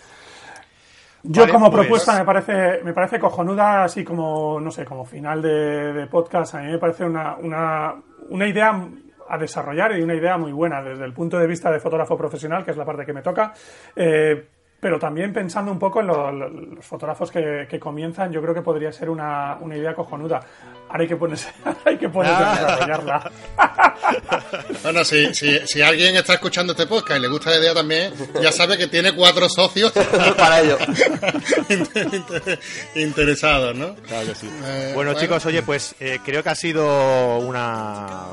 Yo como pues- propuesta me parece, me parece cojonuda, así como, no sé, como final de, podcast, a mí me parece una, una, una, idea a desarrollar y una idea muy buena desde el punto de vista de fotógrafo profesional, que es la parte que me toca. Eh, pero también pensando un poco en los fotógrafos que, comienzan, yo creo que podría ser una, idea cojonuda. Ahora hay que ponerse, [LAUGHS] hay que ponerse a ah. desarrollarla. [LAUGHS] bueno, si, si, alguien está escuchando este podcast y le gusta la idea también, ya sabe que tiene cuatro socios [LAUGHS] para ello. interesados, ¿no? Claro que sí. Eh, bueno, chicos, oye, pues eh, creo que ha sido una,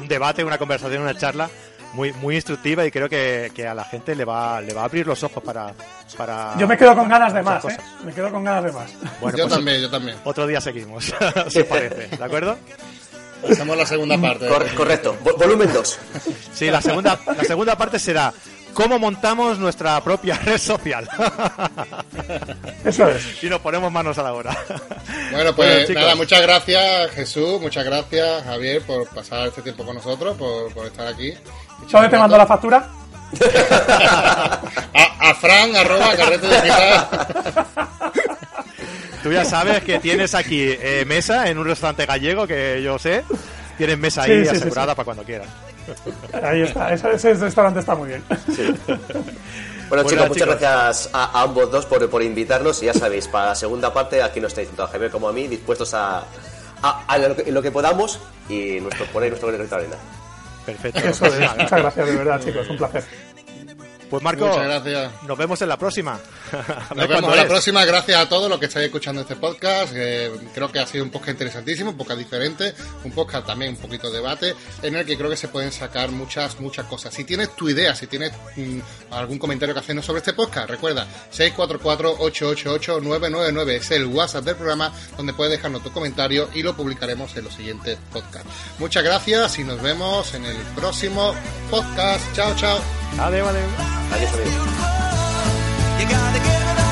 un debate, una conversación, una charla muy, muy instructiva y creo que, a la gente le va, le va a abrir los ojos para, para Yo me quedo con ganas de más, ¿eh? Me quedo con ganas de más. Bueno, yo pues también, yo también. Otro día seguimos, [LAUGHS] si os parece, ¿de acuerdo? Hacemos la segunda parte. correcto, volumen 2. Sí, la segunda, la segunda parte será cómo montamos nuestra propia red social. [LAUGHS] Eso es. Y nos ponemos manos a la obra. Bueno, pues nada, muchas gracias Jesús, muchas gracias Javier por pasar este tiempo con nosotros, por, por estar aquí. ¿Dónde te mando la factura? [LAUGHS] a, Fran, arroba, carrete digital. Tú ya sabes que tienes aquí eh, mesa en un restaurante gallego que yo sé. Tienes mesa ahí asegurada para cuando quieras. Ahí está, ese, restaurante está muy bien. Bueno, chicos, muchas gracias a, ambos dos por, por, invitarnos. Y ya sabéis, para la segunda parte, aquí nos estáis tanto a Javier como a mí, dispuestos a, a, lo, que, podamos y nuestro, poner nuestro granito de arena. Perfecto. Eso es. Muchas gracias, de verdad, chicos. Un placer. Pues Marco, Muchas gracias. nos vemos en la próxima. [LAUGHS] Nos vemos en la próxima. Gracias a todos los que estáis escuchando este podcast. Eh, creo que ha sido un podcast interesantísimo, un podcast diferente, un podcast también un poquito de debate, en el que creo que se pueden sacar muchas, muchas cosas. Si tienes tu idea, si tienes mm, algún comentario que hacernos sobre este podcast, recuerda 644-888-999 es el WhatsApp del programa donde puedes dejarnos tu comentario y lo publicaremos en los siguientes podcasts. Muchas gracias y nos vemos en el próximo podcast. Chao, chao. Adiós, adiós. Adiós, amigos. You gotta get